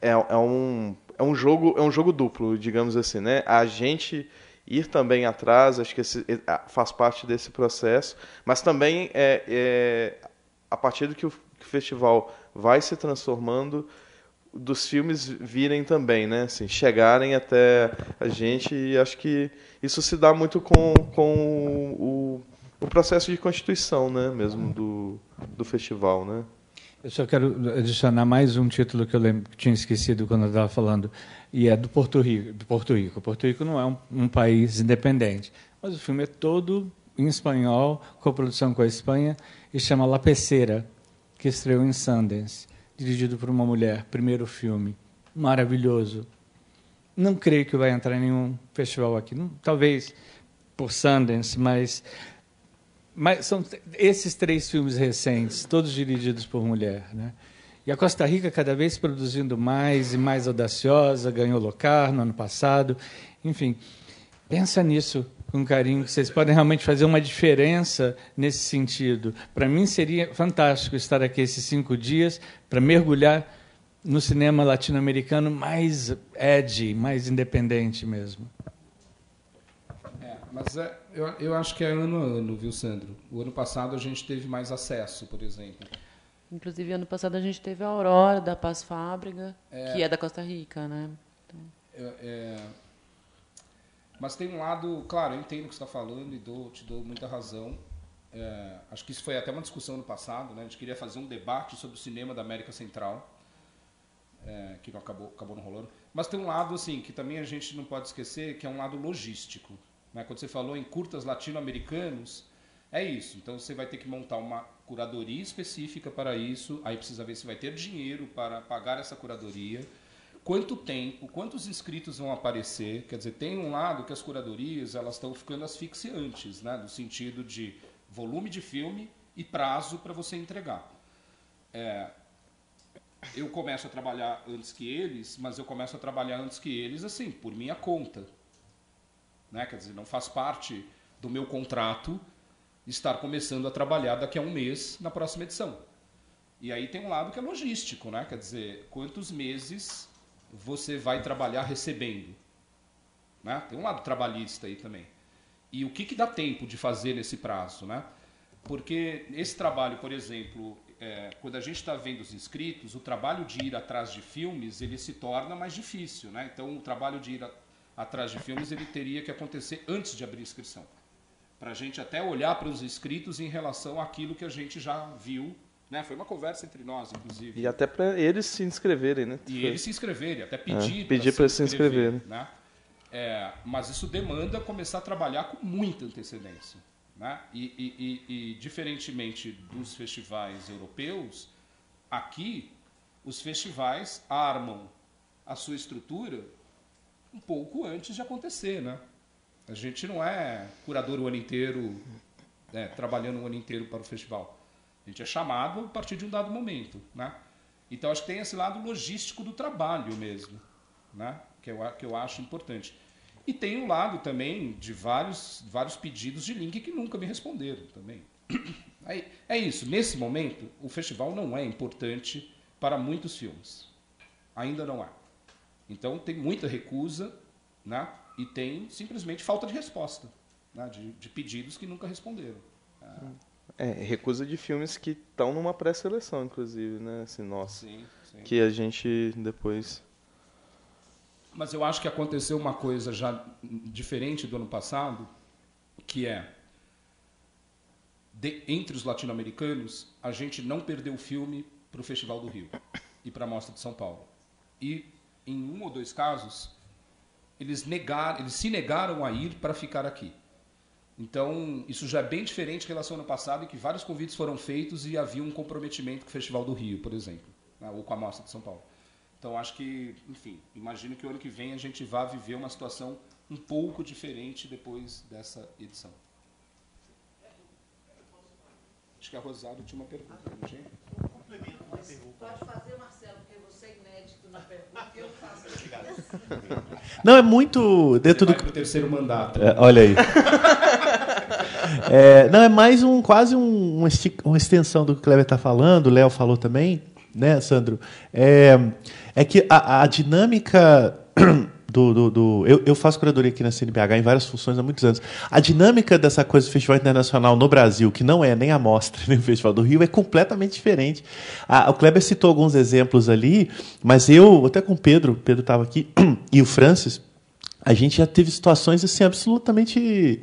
é, é um é um jogo é um jogo duplo, digamos assim, né? A gente ir também atrás, acho que esse, faz parte desse processo, mas também é, é a partir do que o, festival vai se transformando, dos filmes virem também, né? Assim, chegarem até a gente e acho que isso se dá muito com, com o, o processo de constituição, né? Mesmo do, do festival, né? Eu só quero adicionar mais um título que eu lembro, que tinha esquecido quando eu estava falando e é do Porto Rico. Do Porto Rico. Porto Rico não é um, um, país independente, mas o filme é todo em espanhol, co-produção com a Espanha, e chama La Pecera, que estreou em Sundance, dirigido por uma mulher, primeiro filme, maravilhoso. Não creio que vai entrar em nenhum festival aqui, não, talvez por Sundance, mas mas são esses três filmes recentes, todos dirigidos por mulher, né? E a Costa Rica cada vez produzindo mais e mais audaciosa, ganhou Locar no ano passado. Enfim, pensa nisso com carinho, que vocês podem realmente fazer uma diferença nesse sentido. Para mim seria fantástico estar aqui esses cinco dias para mergulhar no cinema latino-americano mais edgy, mais independente mesmo. É, mas é, eu, eu acho que é ano a ano, viu, Sandro? O ano passado a gente teve mais acesso, por exemplo. Inclusive, ano passado a gente teve a Aurora da Paz Fábrica, é, que é da Costa Rica, né? Então... É, é, mas tem um lado, claro, eu entendo o que você está falando e dou, te dou muita razão. É, acho que isso foi até uma discussão no passado, né? A gente queria fazer um debate sobre o cinema da América Central, é, que não acabou, acabou não rolando. Mas tem um lado, assim, que também a gente não pode esquecer, que é um lado logístico. Né? Quando você falou em curtas latino-americanos, é isso. Então você vai ter que montar uma curadoria específica para isso, aí precisa ver se vai ter dinheiro para pagar essa curadoria, quanto tempo, quantos inscritos vão aparecer. Quer dizer, tem um lado que as curadorias elas estão ficando asfixiantes, né? no sentido de volume de filme e prazo para você entregar. É, eu começo a trabalhar antes que eles, mas eu começo a trabalhar antes que eles, assim, por minha conta. Né? Quer dizer, não faz parte do meu contrato estar começando a trabalhar daqui a um mês na próxima edição. E aí tem um lado que é logístico, né? Quer dizer, quantos meses você vai trabalhar recebendo? Né? Tem um lado trabalhista aí também. E o que, que dá tempo de fazer nesse prazo, né? Porque esse trabalho, por exemplo, é, quando a gente está vendo os inscritos, o trabalho de ir atrás de filmes ele se torna mais difícil, né? Então, o trabalho de ir atrás de filmes ele teria que acontecer antes de abrir inscrição para a gente até olhar para os inscritos em relação àquilo que a gente já viu. Né? Foi uma conversa entre nós, inclusive. E até para eles se inscreverem, né? E eles se inscreverem, até pedir, é, pedir para se, se inscreverem. Né? É, mas isso demanda começar a trabalhar com muita antecedência. Né? E, e, e, e, diferentemente dos festivais europeus, aqui os festivais armam a sua estrutura um pouco antes de acontecer, né? A gente não é curador o ano inteiro, né, trabalhando o ano inteiro para o festival. A gente é chamado a partir de um dado momento, né? Então acho que tem esse lado logístico do trabalho mesmo, né? Que eu, que eu acho importante. E tem o lado também de vários, vários pedidos de link que nunca me responderam também. É, é isso. Nesse momento, o festival não é importante para muitos filmes. Ainda não é. Então tem muita recusa, né? e tem simplesmente falta de resposta, né, de, de, pedidos que nunca responderam. É, recusa de filmes que estão numa pré-seleção, inclusive, né? Assim, nossa, sim, sim. que a gente depois. Mas eu acho que aconteceu uma coisa já diferente do ano passado, que é de, entre os latino-americanos a gente não perdeu o filme para o Festival do Rio e para a Mostra de São Paulo. E em um ou dois casos eles, negaram, eles se negaram a ir para ficar aqui. Então, isso já é bem diferente em relação ao ano passado, em que vários convites foram feitos e havia um comprometimento com o Festival do Rio, por exemplo, né, ou com a Mostra de São Paulo. Então, acho que, enfim, imagino que o ano que vem a gente vá viver uma situação um pouco diferente depois dessa edição. Acho que a Rosário tinha uma pergunta. Não tinha? Pode fazer, Marcelo, porque você é inédito na pergunta que eu faço. Não, é muito dentro do. Terceiro mandato. É, olha aí. é, não, é mais um quase um, uma extensão do que o Kleber está falando, o Léo falou também, né, Sandro? É, é que a, a dinâmica do, do, do eu, eu, faço curadoria aqui na CNBH em várias funções há muitos anos. A dinâmica dessa coisa do Festival Internacional no Brasil, que não é nem a Mostra, nem o Festival do Rio, é completamente diferente. o Kleber citou alguns exemplos ali, mas eu, até com o Pedro, Pedro estava aqui, e o Francis, a gente já teve situações assim absolutamente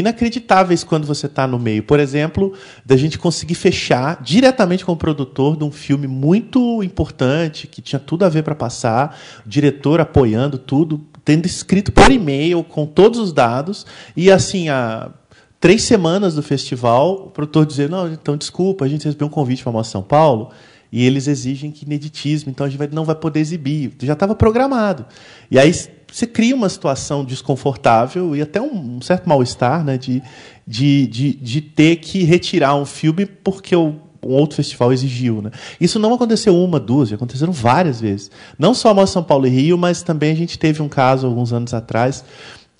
inacreditáveis quando você está no meio. Por exemplo, da gente conseguir fechar diretamente com o produtor de um filme muito importante, que tinha tudo a ver para passar, o diretor apoiando tudo, tendo escrito por e-mail com todos os dados, e assim, a três semanas do festival, o produtor dizer, não, então desculpa, a gente recebeu um convite para Mostra São Paulo, e eles exigem que ineditismo, então a gente vai, não vai poder exibir. Já estava programado. E aí você cria uma situação desconfortável e até um, certo mal-estar né, de, de, de, de ter que retirar um filme porque o, um outro festival exigiu. Né? Isso não aconteceu uma, duas, aconteceram várias vezes. Não só a São Paulo e Rio, mas também a gente teve um caso alguns anos atrás,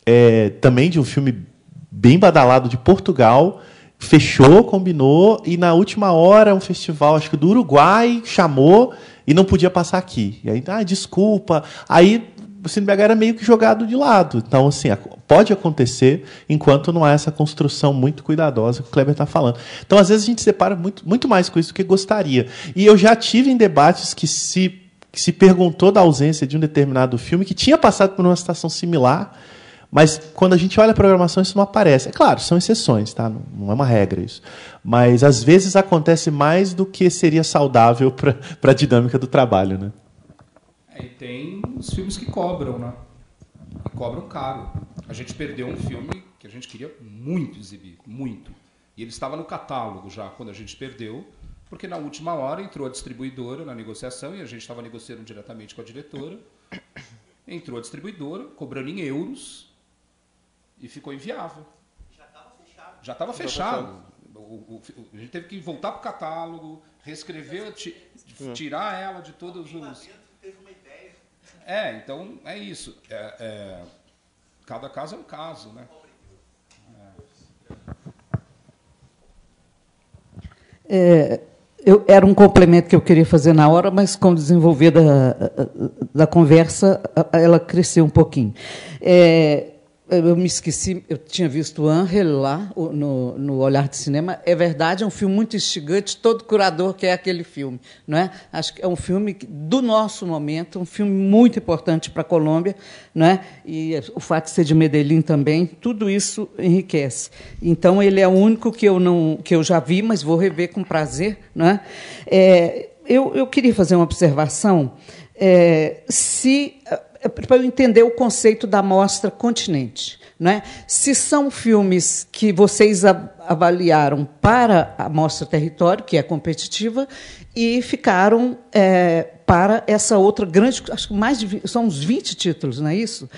é, também de um filme bem badalado de Portugal, fechou, combinou, e na última hora um festival, acho que do Uruguai, chamou e não podia passar aqui. E aí, ah, desculpa. Aí o CineBH era meio que jogado de lado. Então, assim, pode acontecer enquanto não há essa construção muito cuidadosa que o Kleber está falando. Então, às vezes, a gente separa muito, muito mais com isso do que gostaria. E eu já tive em debates que se, que se perguntou da ausência de um determinado filme que tinha passado por uma situação similar, mas quando a gente olha a programação, isso não aparece. É claro, são exceções, tá? não é uma regra isso. Mas às vezes acontece mais do que seria saudável para a dinâmica do trabalho. Né? É, e tem os filmes que cobram, né? E cobram caro. A gente perdeu um filme que a gente queria muito exibir, muito. E ele estava no catálogo já quando a gente perdeu, porque na última hora entrou a distribuidora na negociação e a gente estava negociando diretamente com a diretora. Entrou a distribuidora, cobrando em euros, e ficou inviável. Já estava fechado. Já estava fechado. O, o, a gente teve que voltar para o catálogo, reescrever, tirar ela de todos os. É, então é isso. É, é, cada caso é um caso, né? É, eu, era um complemento que eu queria fazer na hora, mas com o desenvolver da, da conversa, ela cresceu um pouquinho. É, eu me esqueci, eu tinha visto Angel lá no, no Olhar de Cinema. É verdade, é um filme muito instigante, todo curador quer aquele filme. Não é? Acho que é um filme do nosso momento, um filme muito importante para a Colômbia. Não é? E o fato de ser de Medellín também, tudo isso enriquece. Então, ele é o único que eu, não, que eu já vi, mas vou rever com prazer. Não é? é eu, eu queria fazer uma observação. É, se para eu entender o conceito da mostra continente. Né? Se são filmes que vocês avaliaram para a mostra território, que é competitiva, e ficaram é, para essa outra grande, acho que mais de, são uns 20 títulos, não é isso?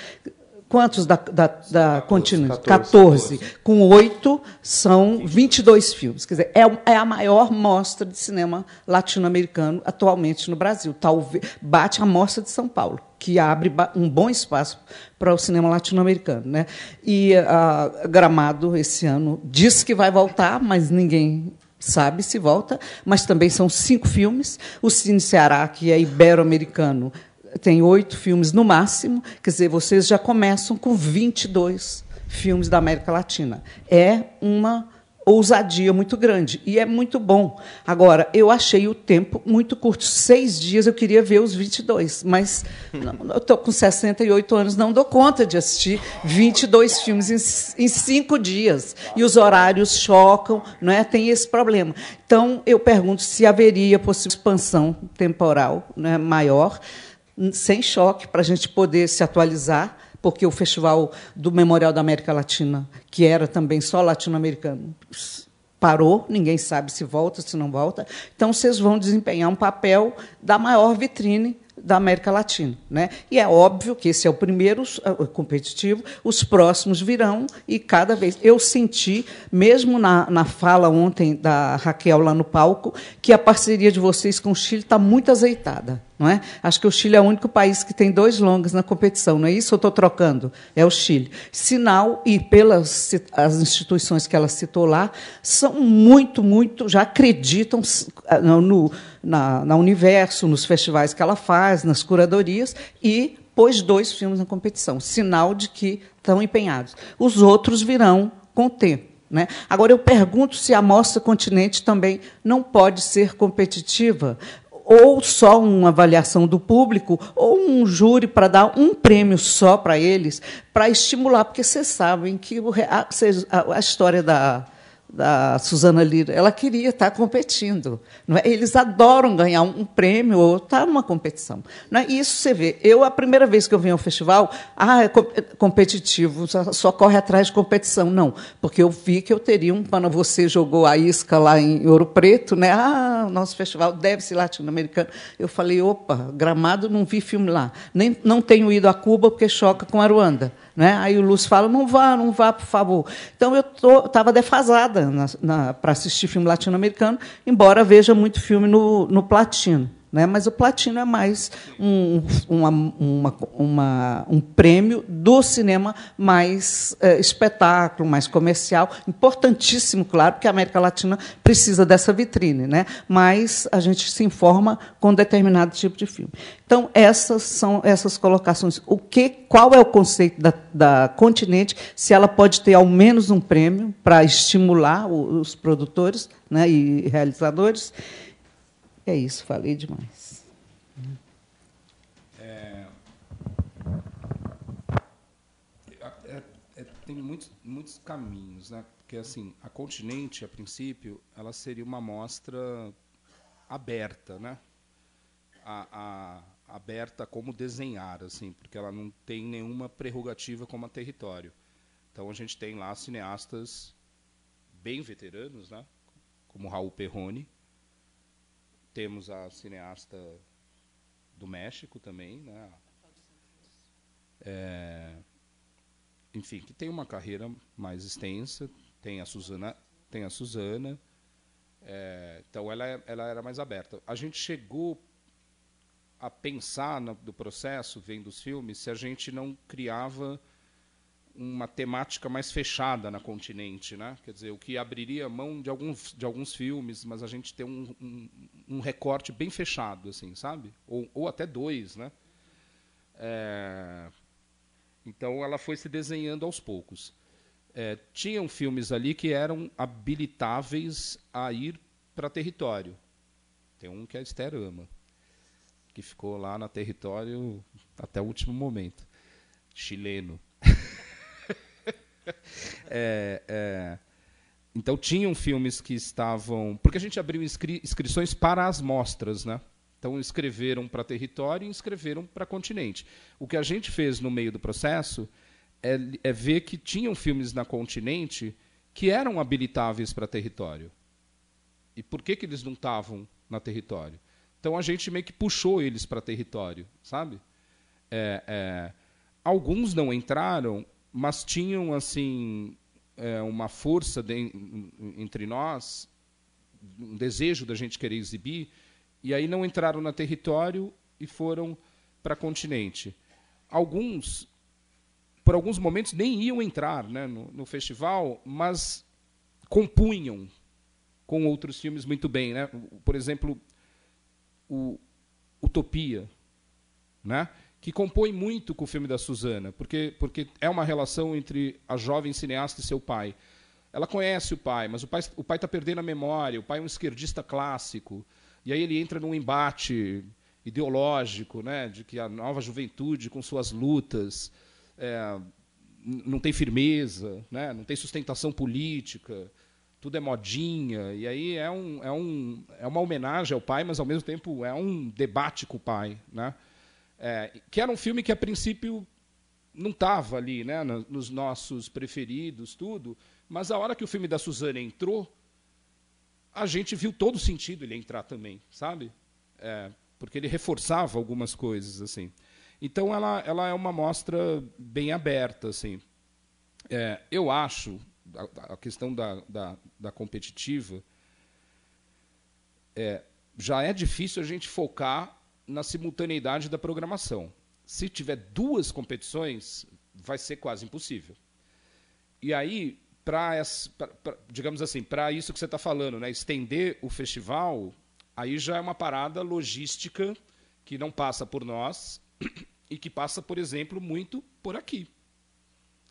Quantos da, da, da 14, continente? 14. 14. Com oito, são 22 filmes. Quer dizer, é, é a maior mostra de cinema latino-americano atualmente no Brasil. Talvez bate a mostra de São Paulo que abre um bom espaço para o cinema latino-americano. Né? E a Gramado, esse ano, diz que vai voltar, mas ninguém sabe se volta. Mas também são cinco filmes. O Cine Ceará, que é ibero-americano, tem oito filmes no máximo. Quer dizer, vocês já começam com 22 filmes da América Latina. É uma ousadia muito grande. E é muito bom. Agora, eu achei o tempo muito curto. Seis dias eu queria ver os 22, mas eu estou com 68 anos, não dou conta de assistir 22 filmes em, em cinco dias. E os horários chocam, não é? tem esse problema. Então, eu pergunto se haveria possível expansão temporal né, maior, sem choque, para a gente poder se atualizar porque o Festival do Memorial da América Latina, que era também só latino-americano, parou, ninguém sabe se volta, se não volta. Então, vocês vão desempenhar um papel da maior vitrine da América Latina. Né? E é óbvio que esse é o primeiro é, competitivo, os próximos virão, e cada vez. Eu senti, mesmo na, na fala ontem da Raquel lá no palco, que a parceria de vocês com o Chile está muito azeitada. Não é? Acho que o Chile é o único país que tem dois longas na competição, não é isso? Eu estou trocando? É o Chile. Sinal, e pelas as instituições que ela citou lá, são muito, muito, já acreditam no, na, na Universo, nos festivais que ela faz, nas curadorias, e pôs dois filmes na competição. Sinal de que estão empenhados. Os outros virão com o tempo. Né? Agora, eu pergunto se a Mostra Continente também não pode ser competitiva, ou só uma avaliação do público, ou um júri para dar um prêmio só para eles, para estimular, porque vocês sabem que a, a história da, da Suzana Lira. Ela queria estar competindo. Não é? Eles adoram ganhar um prêmio ou estar numa competição. Não é? Isso você vê. Eu, a primeira vez que eu vim ao festival, ah, é competitivo, só, só corre atrás de competição. Não, porque eu vi que eu teria um. Quando você jogou a isca lá em Ouro Preto, né? ah, nosso festival deve ser latino-americano. Eu falei, opa, gramado, não vi filme lá. Nem, não tenho ido a Cuba porque choca com a Ruanda. Né? Aí o Lúcio fala, não vá, não vá, por favor. Então eu estava defasada para assistir filme latino-americano, embora veja muito filme no, no platino. Né? Mas o platino é mais um, uma, uma, uma, um prêmio do cinema mais é, espetáculo, mais comercial. Importantíssimo, claro, porque a América Latina precisa dessa vitrine, né? mas a gente se informa com determinado tipo de filme. Então, essas são essas colocações. O que, qual é o conceito da, da continente, se ela pode ter ao menos um prêmio para estimular os produtores né, e realizadores? É isso, falei demais. É, é, é, tem muitos, muitos caminhos, né? Porque assim, a continente, a princípio, ela seria uma amostra aberta, né? A, a, aberta como desenhar, assim, porque ela não tem nenhuma prerrogativa como a território. Então a gente tem lá cineastas bem veteranos, né? Como Raul Perrone, temos a cineasta do México também, né? É, enfim, que tem uma carreira mais extensa. Tem a Suzana, tem a Suzana. É, então ela, é, ela era mais aberta. A gente chegou a pensar no do processo, vendo os filmes, se a gente não criava uma temática mais fechada na continente, né? Quer dizer, o que abriria mão de alguns de alguns filmes, mas a gente tem um, um, um recorte bem fechado, assim, sabe? Ou, ou até dois, né? É... Então ela foi se desenhando aos poucos. É, tinham filmes ali que eram habilitáveis a ir para território. Tem um que é a Esther ama, que ficou lá no território até o último momento. Chileno. é, é, então tinham filmes que estavam. Porque a gente abriu inscri inscrições para as mostras, né? Então escreveram para território e escreveram para continente. O que a gente fez no meio do processo é, é ver que tinham filmes na continente que eram habilitáveis para território. E por que, que eles não estavam na território? Então a gente meio que puxou eles para território, sabe? É, é, alguns não entraram mas tinham assim é, uma força de, entre nós, um desejo da gente querer exibir, e aí não entraram no território e foram para continente. Alguns, por alguns momentos, nem iam entrar né, no, no festival, mas compunham com outros filmes muito bem. Né? Por exemplo, o Utopia, né? Que compõe muito com o filme da Susana, porque, porque é uma relação entre a jovem cineasta e seu pai. Ela conhece o pai, mas o pai o pai está perdendo a memória. O pai é um esquerdista clássico, e aí ele entra num embate ideológico, né, de que a nova juventude, com suas lutas, é, não tem firmeza, né, não tem sustentação política, tudo é modinha. E aí é, um, é, um, é uma homenagem ao pai, mas ao mesmo tempo é um debate com o pai, né? É, que era um filme que, a princípio, não estava ali né, nos nossos preferidos, tudo, mas a hora que o filme da Suzana entrou, a gente viu todo o sentido ele entrar também, sabe? É, porque ele reforçava algumas coisas assim. Então ela, ela é uma mostra bem aberta, assim. É, eu acho a, a questão da, da, da competitiva é, já é difícil a gente focar na simultaneidade da programação. Se tiver duas competições, vai ser quase impossível. E aí, para digamos assim, para isso que você está falando, né, estender o festival, aí já é uma parada logística que não passa por nós e que passa, por exemplo, muito por aqui.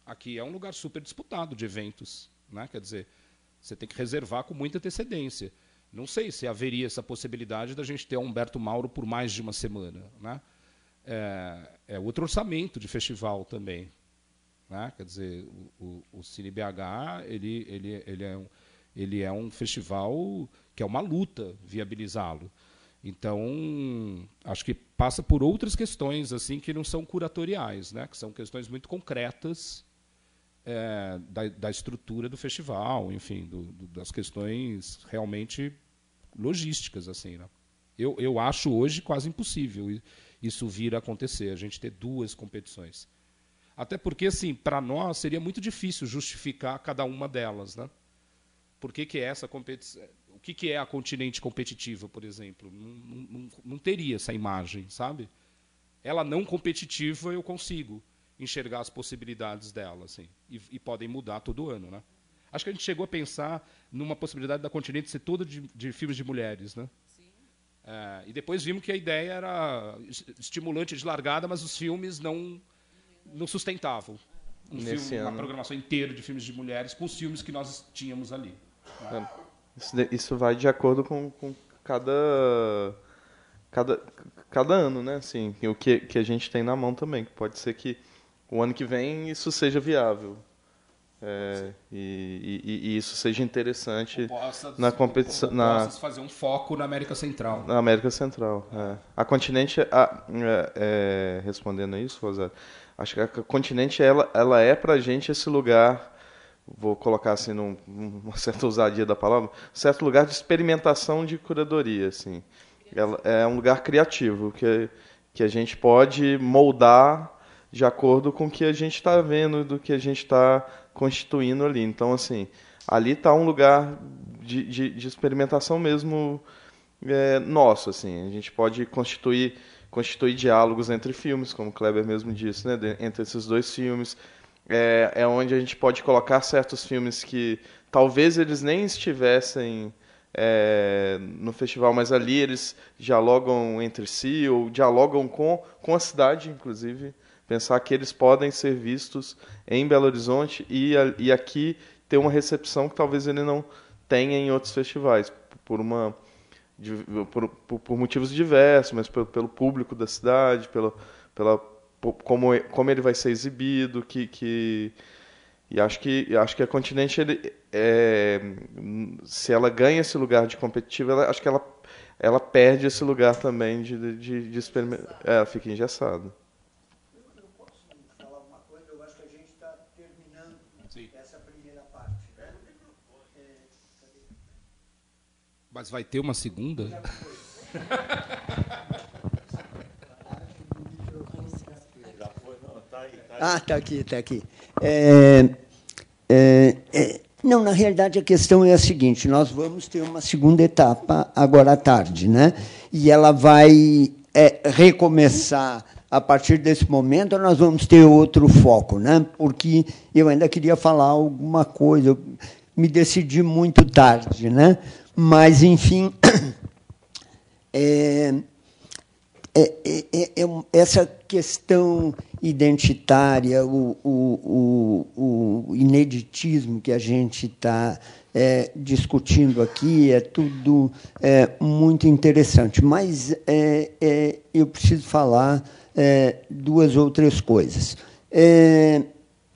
Aqui é um lugar super disputado de eventos, né? Quer dizer, você tem que reservar com muita antecedência. Não sei se haveria essa possibilidade da gente ter o Humberto Mauro por mais de uma semana. Né? É, é outro orçamento de festival também. Né? Quer dizer, o, o, o Cine BH ele, ele, ele, é um, Ele é um festival que é uma luta viabilizá-lo. Então, acho que passa por outras questões assim que não são curatoriais, né? que são questões muito concretas é, da, da, estrutura do festival, enfim, do, do, das questões realmente logísticas. assim. Né? Eu, eu acho hoje quase impossível isso vir a acontecer, a gente ter duas competições. Até porque, assim, para nós seria muito difícil justificar cada uma delas. Né? Por que, que é essa competição? o que, que é a continente competitiva, por exemplo? Não, não, não, teria essa imagem, sabe? Ela não competitiva, eu consigo enxergar as possibilidades dela, assim, e, e, podem mudar todo ano, né? Acho que a gente chegou a pensar numa possibilidade da continente ser toda de, de filmes de mulheres, né? É, e depois vimos que a ideia era estimulante de largada, mas os filmes não não sustentavam um filme, uma programação inteira de filmes de mulheres com os filmes que nós tínhamos ali. Né? É. Isso, isso vai de acordo com, com cada, cada, cada ano, né? Assim, o que, que a gente tem na mão também. Pode ser que o ano que vem isso seja viável. É, e, e, e, isso seja interessante possa, na competição. Na fazer um foco na América Central. Na América Central. É. A continente, a, é, é, respondendo a isso, Rosário, acho que a continente ela, ela é para a gente esse lugar vou colocar assim num, uma certa ousadia da palavra, certo lugar de experimentação de curadoria, assim. Ela é um lugar criativo que que a gente pode moldar de acordo com o que a gente está vendo, do que a gente está constituindo ali. Então, assim, ali está um lugar de, de, de experimentação mesmo é, nosso, assim. A gente pode constituir constituir diálogos entre filmes, como o Kleber mesmo disse, né, entre esses dois filmes é, é onde a gente pode colocar certos filmes que talvez eles nem estivessem é, no festival, mas ali eles dialogam entre si ou dialogam com, com a cidade, inclusive. Pensar que eles podem ser vistos em Belo Horizonte e, e aqui ter uma recepção que talvez ele não tenha em outros festivais, por uma por, por, motivos diversos, mas pelo, pelo público da cidade, pela, pela como, como ele vai ser exibido, que, que e acho que acho que a Continente ele, é, se ela ganha esse lugar de competitiva, ela, acho que ela ela perde esse lugar também de de, de experimentar, é, ela fica engessada. Mas vai ter uma segunda? Ah, está aqui, está aqui. É, é, é, não, na realidade a questão é a seguinte: nós vamos ter uma segunda etapa agora à tarde, né? E ela vai é, recomeçar a partir desse momento. Nós vamos ter outro foco, né? Porque eu ainda queria falar alguma coisa. Eu me decidi muito tarde, né? Mas enfim. É, é, é, é, é essa questão identitária, o, o, o, o ineditismo que a gente está é, discutindo aqui é tudo é, muito interessante. Mas é, eu preciso falar duas outras coisas.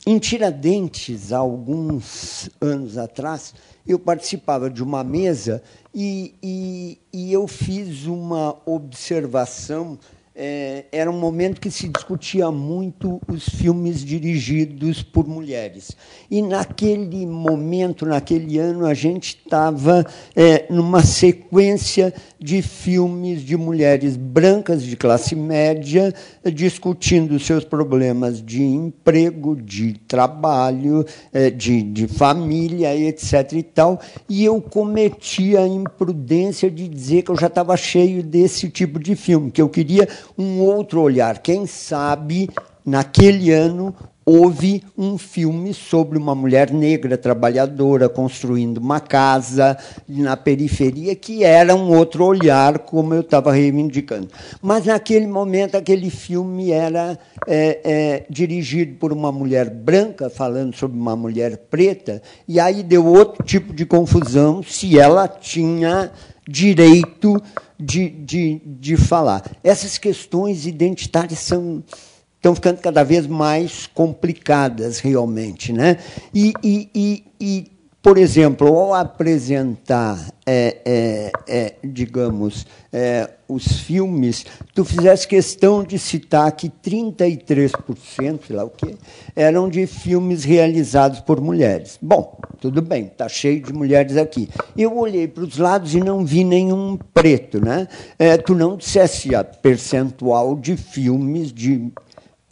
em Tiradentes, há alguns anos atrás, eu participava de uma mesa e, e, e eu fiz uma observação é, era um momento que se discutia muito os filmes dirigidos por mulheres. E naquele momento, naquele ano, a gente estava é, numa sequência de filmes de mulheres brancas de classe média discutindo seus problemas de emprego, de trabalho, é, de, de família, etc. e tal. E eu cometi a imprudência de dizer que eu já estava cheio desse tipo de filme, que eu queria um outro olhar. Quem sabe, naquele ano, houve um filme sobre uma mulher negra trabalhadora construindo uma casa na periferia que era um outro olhar, como eu estava reivindicando. Mas naquele momento aquele filme era é, é, dirigido por uma mulher branca falando sobre uma mulher preta e aí deu outro tipo de confusão se ela tinha direito de, de, de falar. Essas questões identitárias são estão ficando cada vez mais complicadas realmente, né? E, e, e, e por exemplo, ao apresentar, é, é, é, digamos, é, os filmes, tu fizesse questão de citar que 33%, sei lá o quê, eram de filmes realizados por mulheres. Bom, tudo bem, está cheio de mulheres aqui. Eu olhei para os lados e não vi nenhum preto. Né? É, tu não dissesse a percentual de filmes de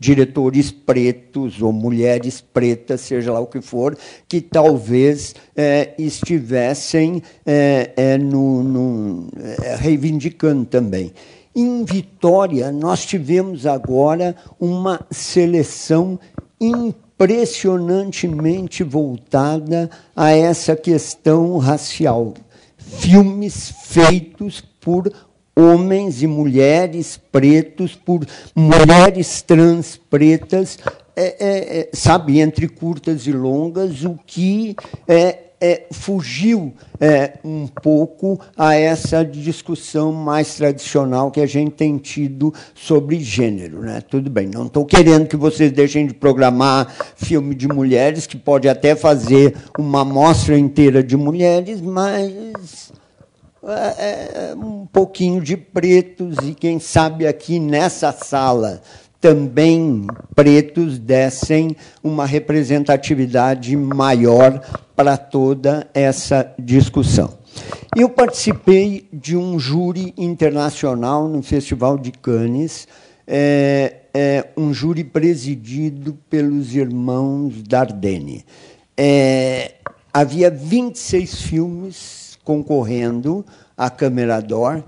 diretores pretos ou mulheres pretas, seja lá o que for, que talvez é, estivessem é, é, no, no, é, reivindicando também. Em Vitória, nós tivemos agora uma seleção impressionantemente voltada a essa questão racial. Filmes feitos por homens e mulheres pretos, por mulheres trans pretas, é, é, é, sabe, entre curtas e longas, o que é, é fugiu é, um pouco a essa discussão mais tradicional que a gente tem tido sobre gênero. Né? Tudo bem, não estou querendo que vocês deixem de programar filme de mulheres, que pode até fazer uma amostra inteira de mulheres, mas é, é, um pouquinho de pretos e quem sabe aqui nessa sala também pretos dessem uma representatividade maior para toda essa discussão. Eu participei de um júri internacional no Festival de Cannes, é, é, um júri presidido pelos irmãos Dardenne. É, havia 26 filmes concorrendo à Câmara d'Or,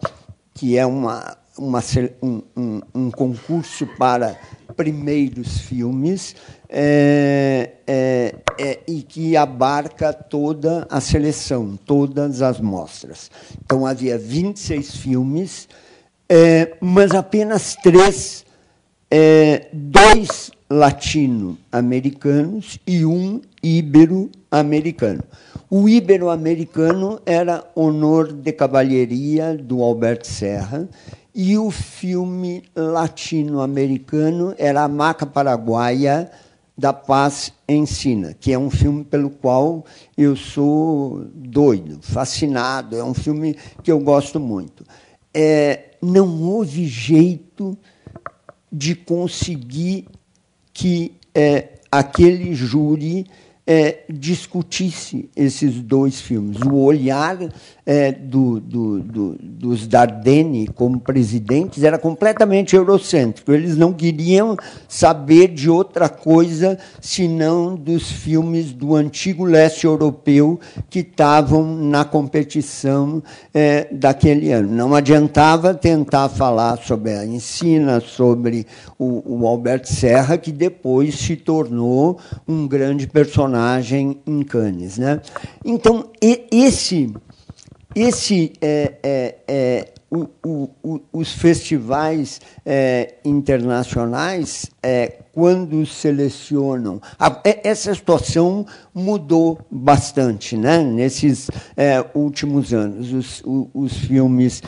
que é uma, uma, um, um, um concurso para primeiros filmes é, é, é, e que abarca toda a seleção, todas as mostras. Então havia 26 filmes, é, mas apenas três, é, dois latino-americanos e um ibero-americano. O ibero-americano era Honor de Cavalheria, do Alberto Serra, e o filme latino-americano era A Maca Paraguaia, da Paz Ensina, que é um filme pelo qual eu sou doido, fascinado, é um filme que eu gosto muito. É, não houve jeito de conseguir que é, aquele júri é, discutisse esses dois filmes. O olhar é, do, do, do, dos Dardenne como presidentes era completamente eurocêntrico. Eles não queriam saber de outra coisa senão dos filmes do antigo leste europeu que estavam na competição é, daquele ano. Não adiantava tentar falar sobre a Ensina, sobre o, o Alberto Serra, que depois se tornou um grande personagem em Cannes. Né? Então, esse esse é, é, é o, o, os festivais é, internacionais, é, quando selecionam. A, é, essa situação mudou bastante né, nesses é, últimos anos. Os, os filmes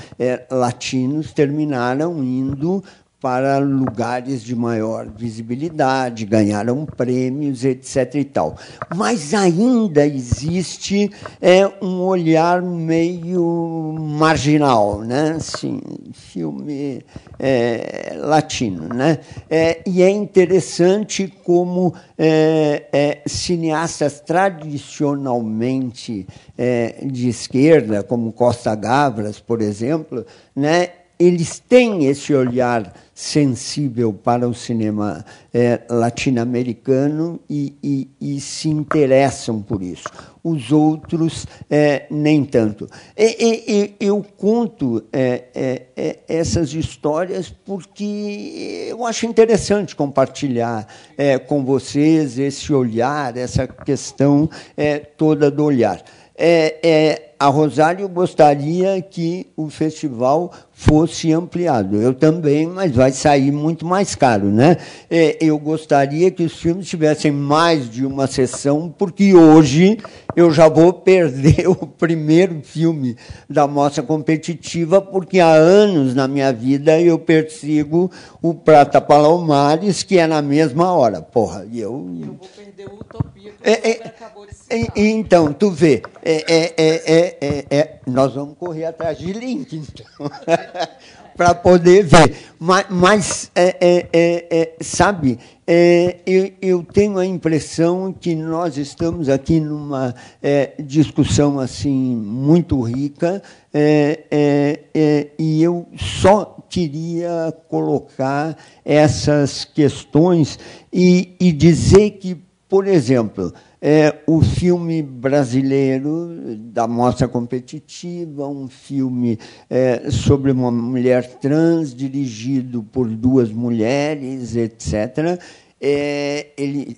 latinos terminaram indo para lugares de maior visibilidade, ganharam prêmios, etc. e tal. Mas ainda existe é, um olhar meio marginal, né? Assim, filme é, latino. Né? É, e é interessante como é, é cineastas tradicionalmente é, de esquerda, como Costa Gavras, por exemplo, né? eles têm esse olhar sensível para o cinema é, latino-americano e, e, e, se interessam por isso. Os outros, é, nem tanto. E, eu conto é, é, é, essas histórias porque eu acho interessante compartilhar é, com vocês esse olhar, essa questão toda do olhar. É, a Rosário gostaria que o festival fosse ampliado. Eu também, mas vai sair muito mais caro. Né? É, eu gostaria que os filmes tivessem mais de uma sessão, porque hoje eu já vou perder o primeiro filme da mostra competitiva, porque há anos na minha vida eu persigo o Prata Palomares, que é na mesma hora. Porra, e eu. Eu vou perder o Utopia, que é, é, acabou de citar. Então, tu vê, é, é, é, nós vamos correr atrás de link, então. para poder ver. Mas, mas é, é, é, sabe, eu, eu, tenho a impressão que nós estamos aqui numa discussão assim muito rica e eu só queria colocar essas questões e, e dizer que, por exemplo, é, o filme brasileiro da mostra competitiva, um filme é, sobre uma mulher trans, dirigido por duas mulheres, etc. É, ele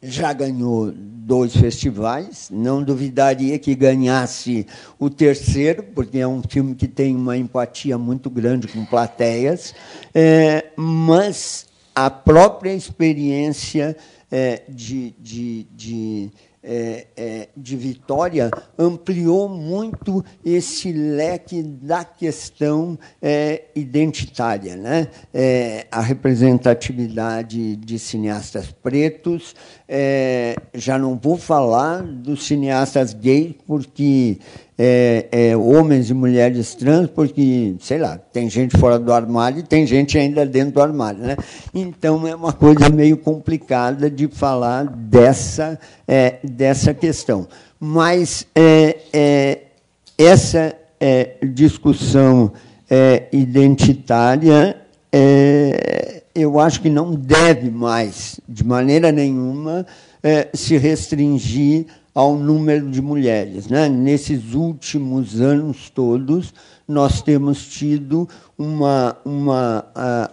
já ganhou dois festivais, não duvidaria que ganhasse o terceiro, porque é um filme que tem uma empatia muito grande com plateias, é, mas a própria experiência é, de, de, de, é, é, de Vitória ampliou muito esse leque da questão é, identitária. Né? É, a representatividade de cineastas pretos, é, já não vou falar dos cineastas gays, porque é, é, homens e mulheres trans, porque, sei lá, tem gente fora do armário e tem gente ainda dentro do armário. Né? Então, é uma coisa meio complicada de falar dessa, é, dessa questão. Mas é, é, essa é, discussão identitária, eu acho que não deve mais, de maneira nenhuma, se restringir ao número de mulheres. Né? Nesses últimos anos todos, nós temos tido uma, uma,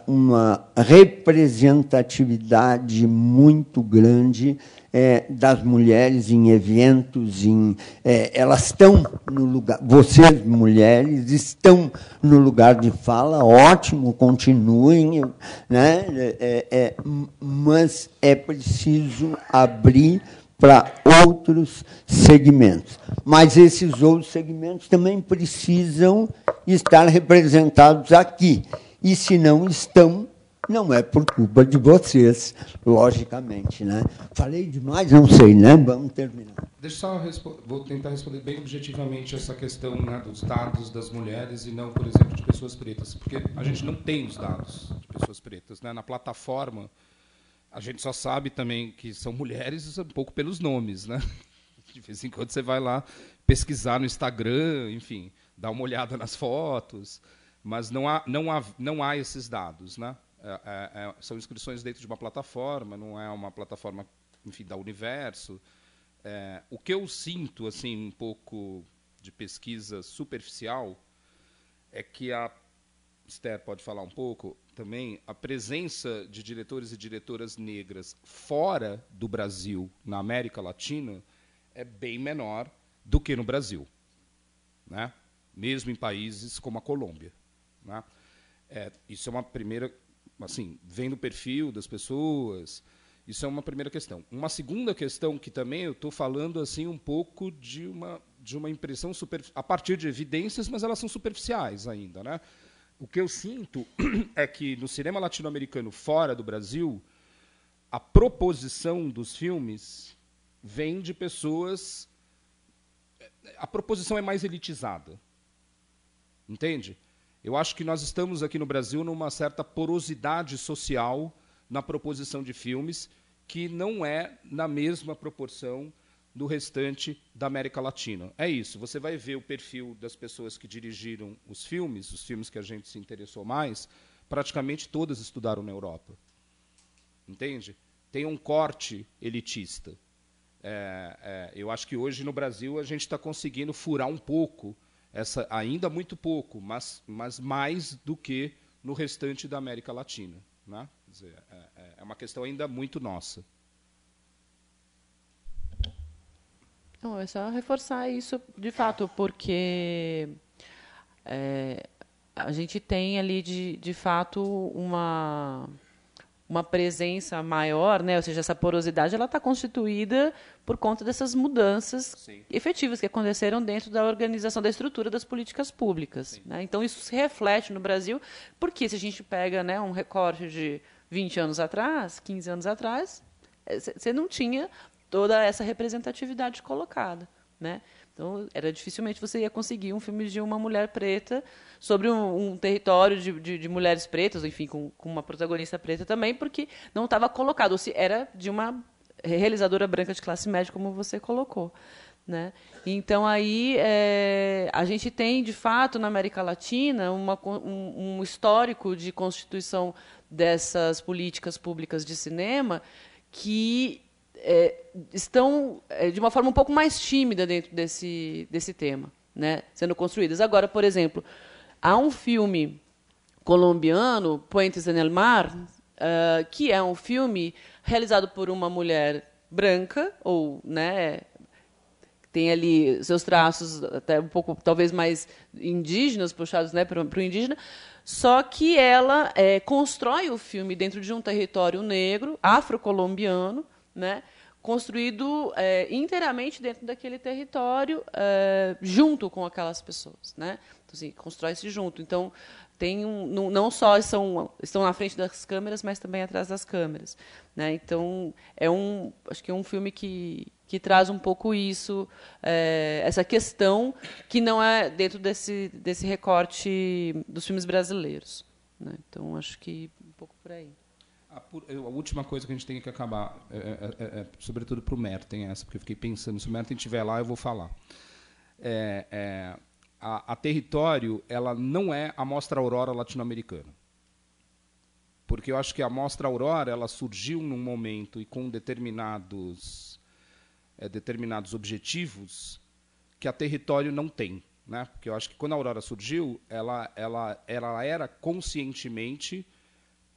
uma representatividade muito grande é, das mulheres em eventos, em, é, elas estão no lugar, vocês mulheres estão no lugar de fala, ótimo, continuem, né? É, é mas é preciso abrir para outros segmentos. Mas esses outros segmentos também precisam estar representados aqui. E se não estão, não é por culpa de vocês, logicamente. Né? Falei demais, não sei, né? Vamos terminar. Deixa eu só vou tentar responder bem objetivamente essa questão né, dos dados das mulheres e não, por exemplo, de pessoas pretas, porque a gente não tem os dados de pessoas pretas. Né? Na plataforma, a gente só sabe também que são mulheres um pouco pelos nomes, né? De vez em quando você vai lá pesquisar no Instagram, enfim, dar uma olhada nas fotos, mas não há, não há, não há esses dados, né? É, é, é, são inscrições dentro de uma plataforma, não é uma plataforma, enfim, da Universo. É, o que eu sinto, assim, um pouco de pesquisa superficial, é que a Esther pode falar um pouco também, a presença de diretores e diretoras negras fora do Brasil, na América Latina, é bem menor do que no Brasil, né? mesmo em países como a Colômbia. Né? É, isso é uma primeira, assim, vendo o perfil das pessoas, isso é uma primeira questão. Uma segunda questão que também eu estou falando assim um pouco de uma de uma impressão super, a partir de evidências, mas elas são superficiais ainda, né? O que eu sinto é que no cinema latino-americano fora do Brasil, a proposição dos filmes vem de pessoas. A proposição é mais elitizada. Entende? Eu acho que nós estamos aqui no Brasil numa certa porosidade social na proposição de filmes que não é na mesma proporção do restante da América Latina. É isso. Você vai ver o perfil das pessoas que dirigiram os filmes, os filmes que a gente se interessou mais, praticamente todas estudaram na Europa. Entende? Tem um corte elitista. É, é, eu acho que hoje no Brasil a gente está conseguindo furar um pouco essa, ainda muito pouco, mas, mas mais do que no restante da América Latina. Né? Dizer, é, é, é uma questão ainda muito nossa. Não, é só reforçar isso de fato, porque é, a gente tem ali de, de fato uma uma presença maior, né? ou seja, essa porosidade ela está constituída por conta dessas mudanças Sim. efetivas que aconteceram dentro da organização da estrutura das políticas públicas. Né? Então isso se reflete no Brasil, porque se a gente pega né, um recorte de 20 anos atrás, 15 anos atrás, você não tinha toda essa representatividade colocada, né? Então, era dificilmente você ia conseguir um filme de uma mulher preta sobre um, um território de, de, de, mulheres pretas, enfim, com, com, uma protagonista preta também, porque não estava colocado, ou se era de uma realizadora branca de classe média, como você colocou. Né? Então, aí, é, a gente tem, de fato, na América Latina, uma, um, um histórico de constituição dessas políticas públicas de cinema que é, estão é, de uma forma um pouco mais tímida dentro desse, desse tema, né, sendo construídas. Agora, por exemplo, há um filme colombiano, Puentes en el Mar, uh, que é um filme realizado por uma mulher branca, ou né, tem ali seus traços até um pouco, talvez mais indígenas, puxados né, para o indígena, só que ela é, constrói o filme dentro de um território negro, afro-colombiano, né, construído é, inteiramente dentro daquele território, é, junto com aquelas pessoas, né? Então, assim, constrói-se junto. Então, tem um, não, só são, estão na frente das câmeras, mas também atrás das câmeras, né? Então, é um, acho que é um filme que que traz um pouco isso, é, essa questão que não é dentro desse desse recorte dos filmes brasileiros, né? Então, acho que um pouco por aí. A, última coisa que a gente tem que acabar, é, é, é, é sobretudo para o Merten, essa, porque eu fiquei pensando, se o Merten estiver lá, eu vou falar. É, é, a, a, Território ela não é a Mostra Aurora latino-americana. Porque eu acho que a Mostra Aurora ela surgiu num momento e com determinados, determinados objetivos que a Território não tem. Né? Porque eu acho que quando a Aurora surgiu, ela, ela, ela era conscientemente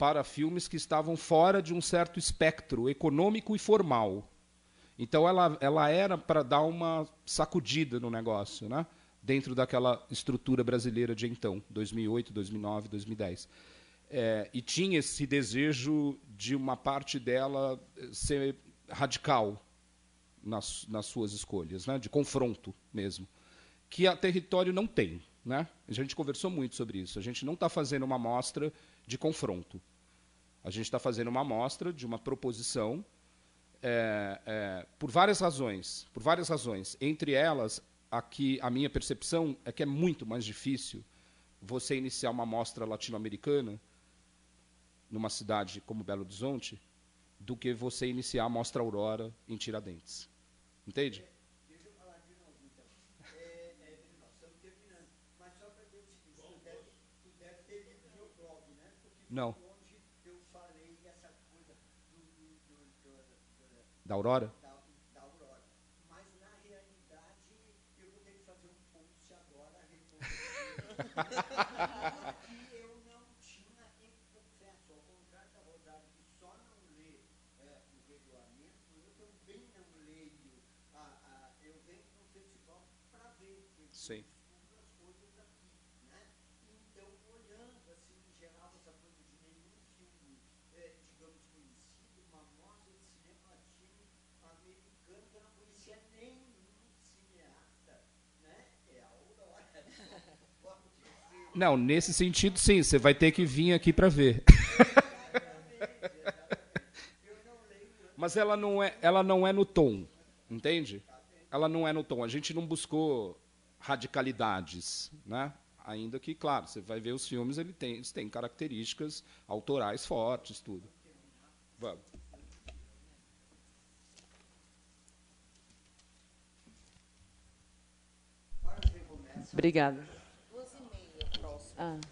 para filmes que estavam fora de um certo espectro econômico e formal. Então ela, ela era para dar uma sacudida no negócio, né? dentro daquela estrutura brasileira de então, 2008, 2009, 2010. É, e tinha esse desejo de uma parte dela ser radical nas, nas suas escolhas, né? de confronto mesmo, que a território não tem. Né? A gente conversou muito sobre isso. A gente não está fazendo uma mostra de confronto. A gente está fazendo uma amostra de uma proposição é, é, por várias razões, por várias razões. Entre elas, aqui a minha percepção é que é muito mais difícil você iniciar uma amostra latino-americana numa cidade como Belo Horizonte do que você iniciar a mostra Aurora em Tiradentes. Entende? Não. Da Aurora? Da, da Aurora. Mas, na realidade, eu vou ter que fazer um post agora porque eu não tinha, confesso, ao contrário da Rosário, que só não lê é, o regulamento, eu também não leio. A, a, eu venho no festival para ver. Sim. Não, nesse sentido, sim. Você vai ter que vir aqui para ver. Mas ela não é, ela não é no tom, entende? Ela não é no tom. A gente não buscou radicalidades, né? Ainda que, claro, você vai ver os filmes, ele tem, eles têm características autorais fortes, tudo. Vamos. Obrigada. Ah.